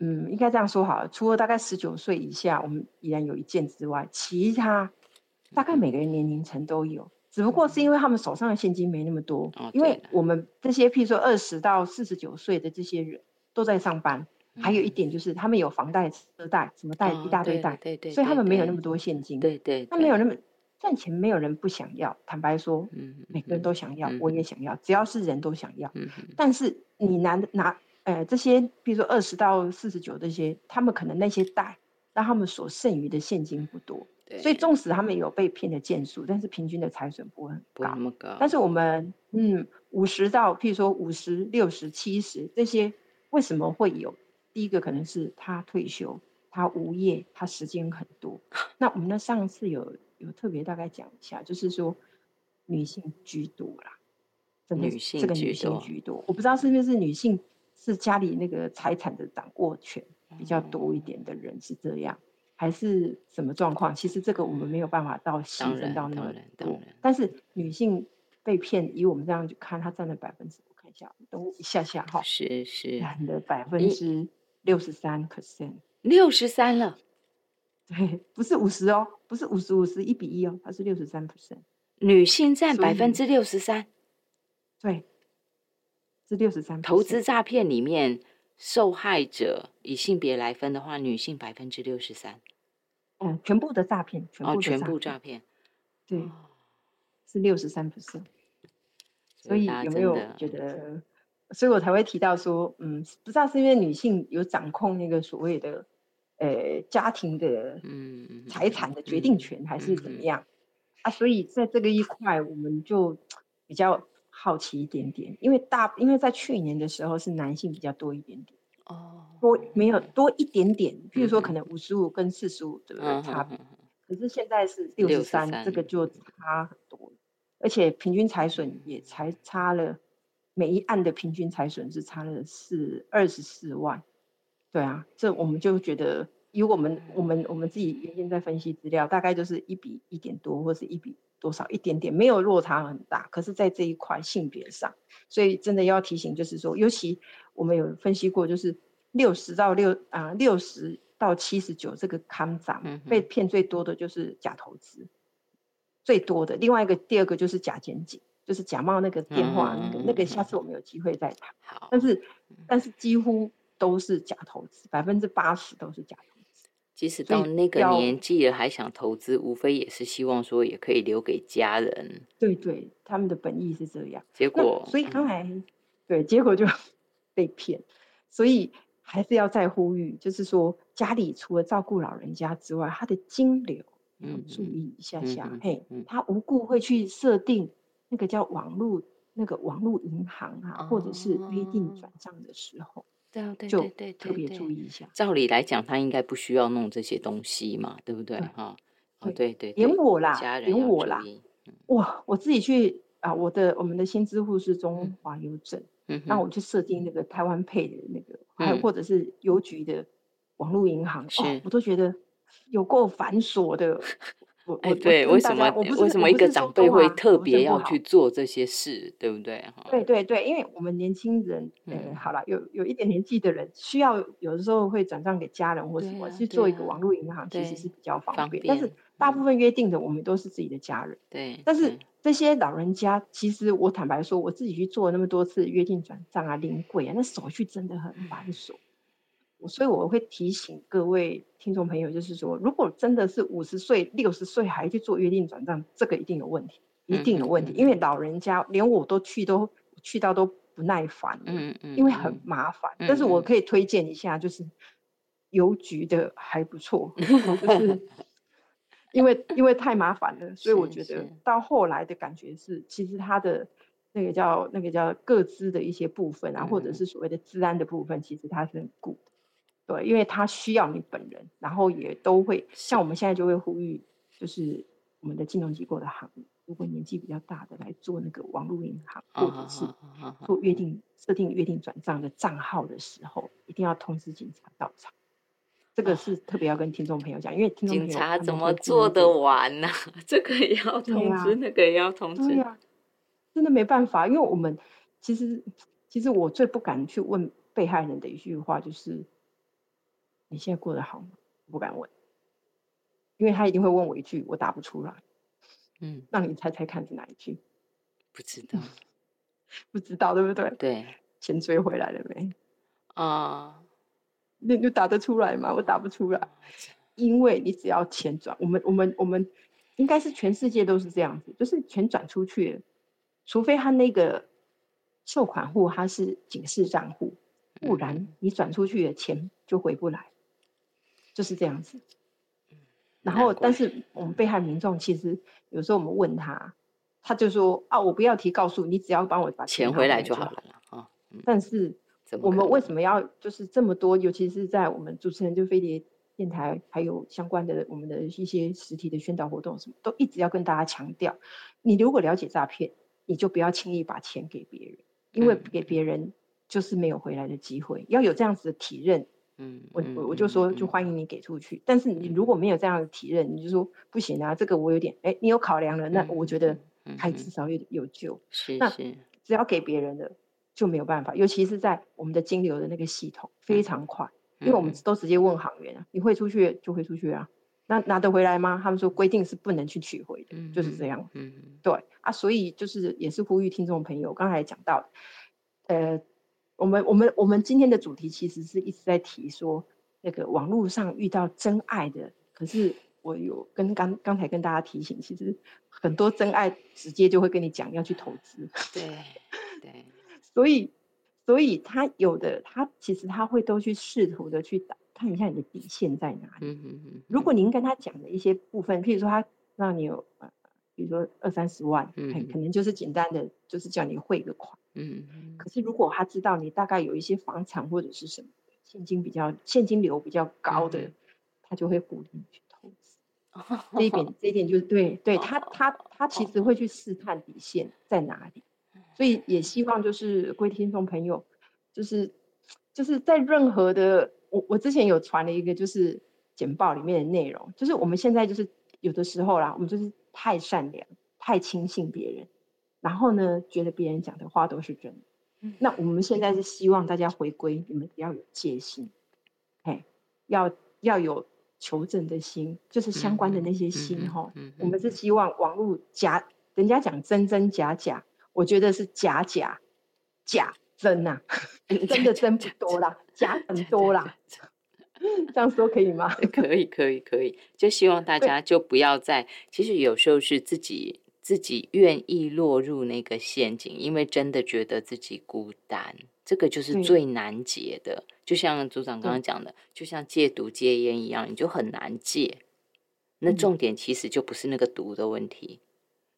嗯，应该这样说好了，除了大概十九岁以下我们依然有一件之外，其他大概每个人年龄层都有，只不过是因为他们手上的现金没那么多，因为我们这些譬如说二十到四十九岁的这些人都在上班，还有一点就是他们有房贷、车贷，什么贷一大堆贷，对对，所以他们没有那么么多现金，对对，他没有那么赚钱，没有人不想要。坦白说，嗯，每个人都想要，嗯我也想要，只要是人都想要。嗯但是你拿拿，呃，这些比如说二十到四十九这些，他们可能那些贷让他们所剩余的现金不多，对，所以纵使他们有被骗的件数，但是平均的财损不会很高不那。么高，但是我们嗯，五十到譬如说五十六十七十这些，为什么会有？第一个可能是他退休，他无业，他时间很多。那我们呢上次有有特别大概讲一下，就是说女性居多啦，真的女性这个女性居多。我不知道是不是女性是家里那个财产的掌握权比较多一点的人是这样，还是什么状况？其实这个我们没有办法到细分到那么多然，但是女性被骗，以我们这样去看，她占了百分之，我看一下，等我一下下哈，是是。占了百分一之六十三 percent，六十三了，对，不是五十哦，不是五十五十一比一哦，它是六十三 percent，女性占百分之六十三，对，是六十三。投资诈骗里面受害者以性别来分的话，女性百分之六十三，嗯，全部的诈骗，全部哦，全部诈诈骗，对，哦是六十三 percent。所以有没有觉得？所以我才会提到说，嗯，不知道是因为女性有掌控那个所谓的，呃，家庭的嗯嗯财产的决定权，还是怎么样啊？所以在这个一块，我们就比较好奇一点点，因为大，因为在去年的时候是男性比较多一点点，哦，多没有多一点点，譬如说嗯可能五十五跟四十五对不对差别。可是现在是六十三，这个就差很多，而且平均财损也才差了，每一案的平均财损是差了四二十四万，对啊，这我们就觉得，以我们我们我们自己原先在分析资料，大概就是一比一点多，或是一比多少一点点，没有落差很大。可是，在这一块性别上，所以真的要提醒，就是说，尤其我们有分析过，就是六十到六啊六十到七十九这个康长、嗯被骗最多的就是假投资，最多的。另外一个第二个就是假检警，就是假冒那个电话、那个那个，下次我们有机会再谈。好，但是但是几乎都是假投资，百分之八十都是假投资。即使到那个年纪了还想投资，无非也是希望说也可以留给家人，对对，他们的本意是这样。结果所以刚才对结果就 被骗，所以还是要再呼吁，就是说家里除了照顾老人家之外，他的金流要嗯注意一下嗯下。嗯嘿嗯，他无故会去设定那个叫网络那个网络银行啊，或者是约定哦转账的时候，对啊，对就对对特别注意一下。照理来讲，他应该不需要弄这些东西嘛，对不对？哈，哦，对对对，连我啦连我啦哇，我自己去啊，我的我们的新知户是中华邮政。嗯，那我去设定那个台湾配的那个，还或者是邮局的网络银行，是哦，我都觉得有够繁琐的。我我哎，对，为什么为什么一个长辈会特别要去做这些事，对不对？哈，对对对，因为我们年轻人，呃，嗯好了，有有一点年纪的人，需要有的时候会转账给家人或什么，去做一个网络银行，其实是比较方方便。但是大部分约定的，我们都是自己的家人。对，但是这些老人家，其实我坦白说，我自己去做那么多次约定转账啊、临柜啊，那手续真的很繁琐。所以我会提醒各位听众朋友，就是说，如果真的是五十岁、六十岁还去做约定转账，这个一定有问题，一定有问题，嗯嗯嗯因为老人家连我都去都去到都不耐烦，嗯嗯，因为嗯很麻烦。嗯但是我嗯可以推荐一下，就是邮局的还不错，就是因为因为太麻烦了，所以我觉得到后来的感觉是，其实它的那个叫那个叫各资的一些部分啊，或者嗯是所谓的治安的部分，其实它是很顾的。对，因为他需要你本人，然后也都会像我们现在就会呼吁，就是我们的金融机构的行，如果年纪比较大的来做那个网络银行，或者是啊啊啊啊做约定设定约定转账的账号的时候，一定要通知警察到场。这个是特别要跟听众朋友讲，因为警察怎么做得完呢？这个也要通知，那个也要通知。对呀、真的没办法，因为我们其实其实我最不敢去问被害人的一句话就是：“你现在过得好吗？”我不敢问，因为他一定会问我一句，我答不出来，嗯，让你猜猜看是哪一句？不知道。不知道对不对？对钱追回来了没？啊，那你就打得出来吗？我打不出来，因为你只要钱转，我们我们我们应该是全世界都是这样子，就是钱转出去了，除非他那个收款户他是警示账户，不然你转出去的钱就回不来，就是这样子。然后，但是我们被害民众其实有时候我们问他，他就说啊，我不要提告诉你，只要帮我把钱回来就好了啊。但是我们为什么要就是这么多？尤其是在我们主持人就飞碟电台，还有相关的我们的一些实体的宣导活动，什么都一直要跟大家强调：你如果了解诈骗，你就不要轻易把钱给别人，因为给别人就是没有回来的机会。要有这样子的体认。嗯，我我我就说，就欢迎你给出去。但是你如果没有这样的体认，你就说不行啊，这个我有点，哎，你有考量了，那我觉得还至少有有救。是，那只要给别人的就没有办法，尤其是在我们的金流的那个系统非常快，因为我们都直接问行员啊，你会出去就会出去啊，那拿得回来吗？他们说规定是不能去取回的，就是这样。嗯，对啊，所以就是也是呼吁听众朋友，刚才讲到，呃。我们我们我们今天的主题其实是一直在提说那个网络上遇到真爱的，可是我有跟刚刚才跟大家提醒，其实很多真爱直接就会跟你讲要去投资，对对，所以所以他有的他其实他会都去试图的去打看一下你的底线在哪里。嗯嗯嗯。如果您跟他讲的一些部分，譬如说他让你有呃，比如说二三十万，嗯，可能就是简单的就是叫你汇个款。嗯，可是如果他知道你大概有一些房产或者是什么现金比较现金流比较高的，他就会鼓励你去投资。这一点 这一点就是对对，他他他其实会去试探底线在哪里，所以也希望就是各位听众朋友，就是就是在任何的我我之前有传了一个就是简报里面的内容，就是我们现在就是有的时候啦，我们就是太善良，太轻信别人。然后呢，觉得别人讲的话都是真的。那我们现在是希望大家回归，你们要有戒心，哎，要要有求证的心，就是相关的那些心哈。我们是希望网络假，人家讲真真假假，我觉得是假假假真呐，真的真不多啦，假很多啦。这样说可以吗？可以，可以，可以。就希望大家就不要再，其实有时候是自己。自己愿意落入那个陷阱，因为真的觉得自己孤单，这个就是最难解的。就像组长刚刚讲的，就像戒毒戒烟一样，你就很难戒。那重点其实就不是那个毒的问题，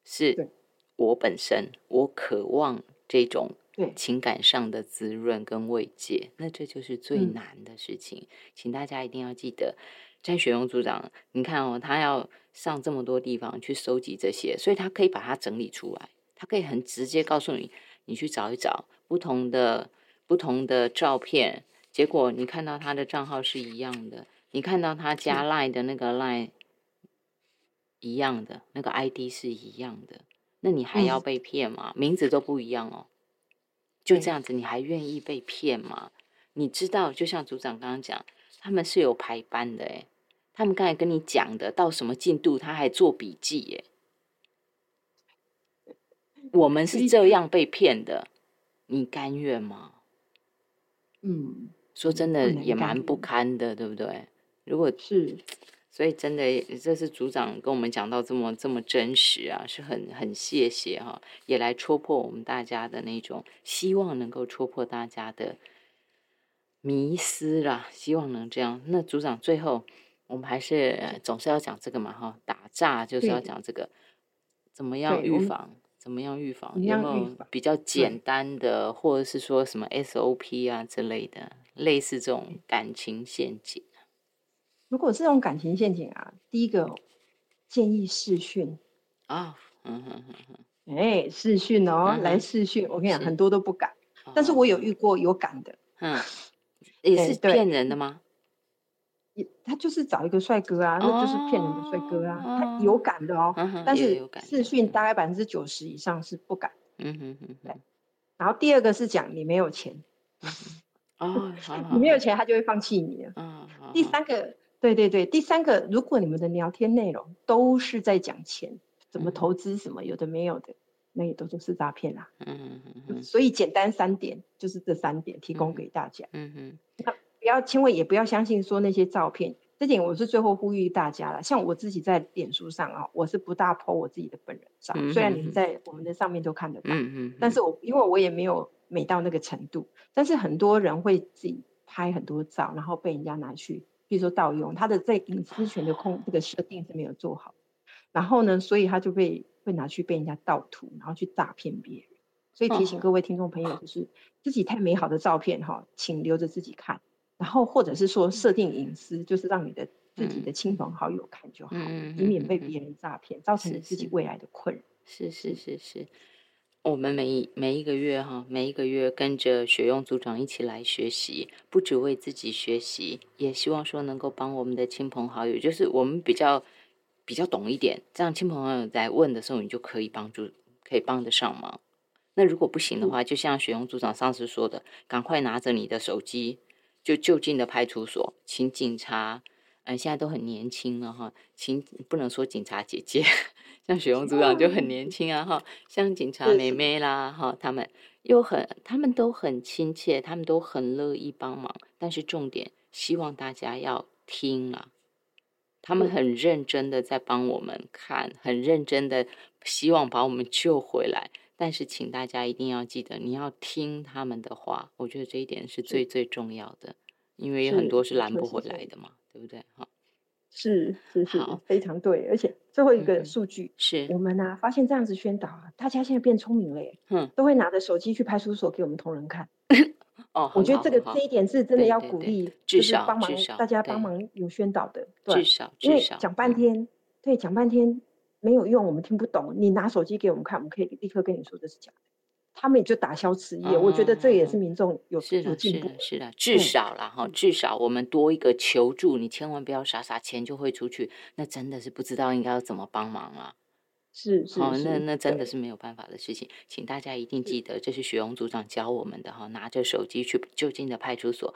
是我本身我渴望这种情感上的滋润跟慰藉，那这就是最难的事情。请大家一定要记得。詹雪荣组长，你看哦，他要上这么多地方去收集这些，所以他可以把它整理出来，他可以很直接告诉你，你去找一找不同的不同的照片，结果你看到他的账号是一样的，你看到他加 line 的那个 line 一样的，那个 ID 是一样的，那你还要被骗吗？名字都不一样哦，就这样子，你还愿意被骗吗？你知道，就像组长刚刚讲。他们是有排班的哎，他们刚才跟你讲的到什么进度，他还做笔记耶。我们是这样被骗的，你甘愿吗？嗯，说真的也蛮不堪的，对不对？如果是，所以真的，这是组长跟我们讲到这么这么真实啊，是很很谢谢哈，也来戳破我们大家的那种希望，能够戳破大家的。迷失啦，希望能这样。那组长最后，我们还是总是要讲这个嘛，哈，打诈就是要讲这个，怎么样预防？怎么样预防？有没有比较简单的，或者是说什么 SOP 啊之类的，类似这种感情陷阱？如果是这种感情陷阱啊，第一个建议试训啊，嗯哼哼哼，哎，试训哦，来试训，我跟你讲，很多都不敢，但是我有遇过有敢的，嗯。也是骗人的吗？也，他就是找一个帅哥啊，那就是骗人的帅哥啊。他有感的哦，但是视讯大概百分之九十以上是不敢。嗯哼哼，对。然后第二个是讲你没有钱，哦，你没有钱，他就会放弃你了。嗯，第三个，对对对，第三个，如果你们的聊天内容都是在讲钱，怎么投资什么有的没有的。那也都都是诈骗啦，嗯嗯嗯，所以简单三点就是这三点提供给大家，嗯哼。那不要千万也不要相信说那些照片。这点我是最后呼吁大家了。像我自己在脸书上啊，我是不大 po 我自己的本人照，虽然你们在我们的上面都看得到，嗯嗯，但是我因为我也没有美到那个程度，但是很多人会自己拍很多照，然后被人家拿去，比如说盗用，他的在隐私权的控这个设定是没有做好，然后呢，所以他就被会拿去被人家盗图，然后去诈骗别人。所以提醒各位听众朋友，就是自己太美好的照片哈，请留着自己看。然后或者是说设定隐私，就是让你的自己的亲朋好友看就好，以免被别人诈骗，造成你自己未来的困扰。是是是是，我们每每一个月哈，每一个月跟着雪用组长一起来学习，不只为自己学习，也希望说能够帮我们的亲朋好友，就是我们比较比较懂一点，这样亲朋好友在问的时候，你就可以帮助，可以帮得上忙。那如果不行的话，就像雪用组长上次说的，赶快拿着你的手机。就就近的派出所，请警察，嗯，现在都很年轻了哈，请不能说警察姐姐，像雪红组长就很年轻啊哈，像警察妹妹啦哈，他们又很，他们都很亲切，他们都很乐意帮忙，但是重点希望大家要听啊，他们很认真的在帮我们看，很认真的希望把我们救回来。但是，请大家一定要记得，你要听他们的话。我觉得这一点是最最重要的，因为有很多是拦不回来的嘛，对不对？哈，是是是，非常对。而且最后一个数据是我们呢发现这样子宣导啊，大家现在变聪明了，嗯，都会拿着手机去派出所给我们同仁看。哦，我觉得这个这一点是真的要鼓励，至少帮忙大家帮忙有宣导的，至少因为讲半天，对，讲半天。没有用，我们听不懂。你拿手机给我们看，我们可以立刻跟你说这是假的。他们也就打消此意。我觉得这也是民众有有进步。是的，至少了哈，至少我们多一个求助。你千万不要傻傻钱就会出去，那真的是不知道应该要怎么帮忙了。是是，好，那那真的是没有办法的事情。请大家一定记得，这是雪荣组长教我们的哈，拿着手机去就近的派出所，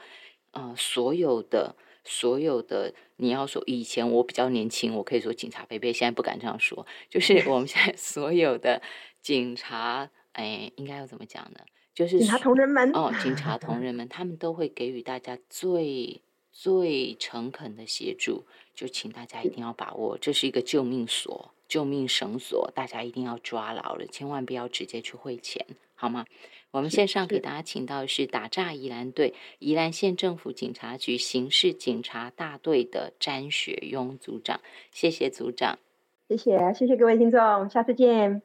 呃，所有的。所有的你要说以前我比较年轻，我可以说警察贝贝，现在不敢这样说。就是 我们现在所有的警察，哎，应该要怎么讲呢？就是警察同仁们哦，警察同 仁们，他们都会给予大家最最诚恳的协助。就请大家一定要把握，这是一个救命锁、救命绳索，大家一定要抓牢了，千万不要直接去汇钱，好吗？我们线上给大家请到的是打诈宜兰队宜兰县政府警察局刑事警察大队的詹雪庸组长，谢谢组长，谢谢，谢谢各位听众，下次见。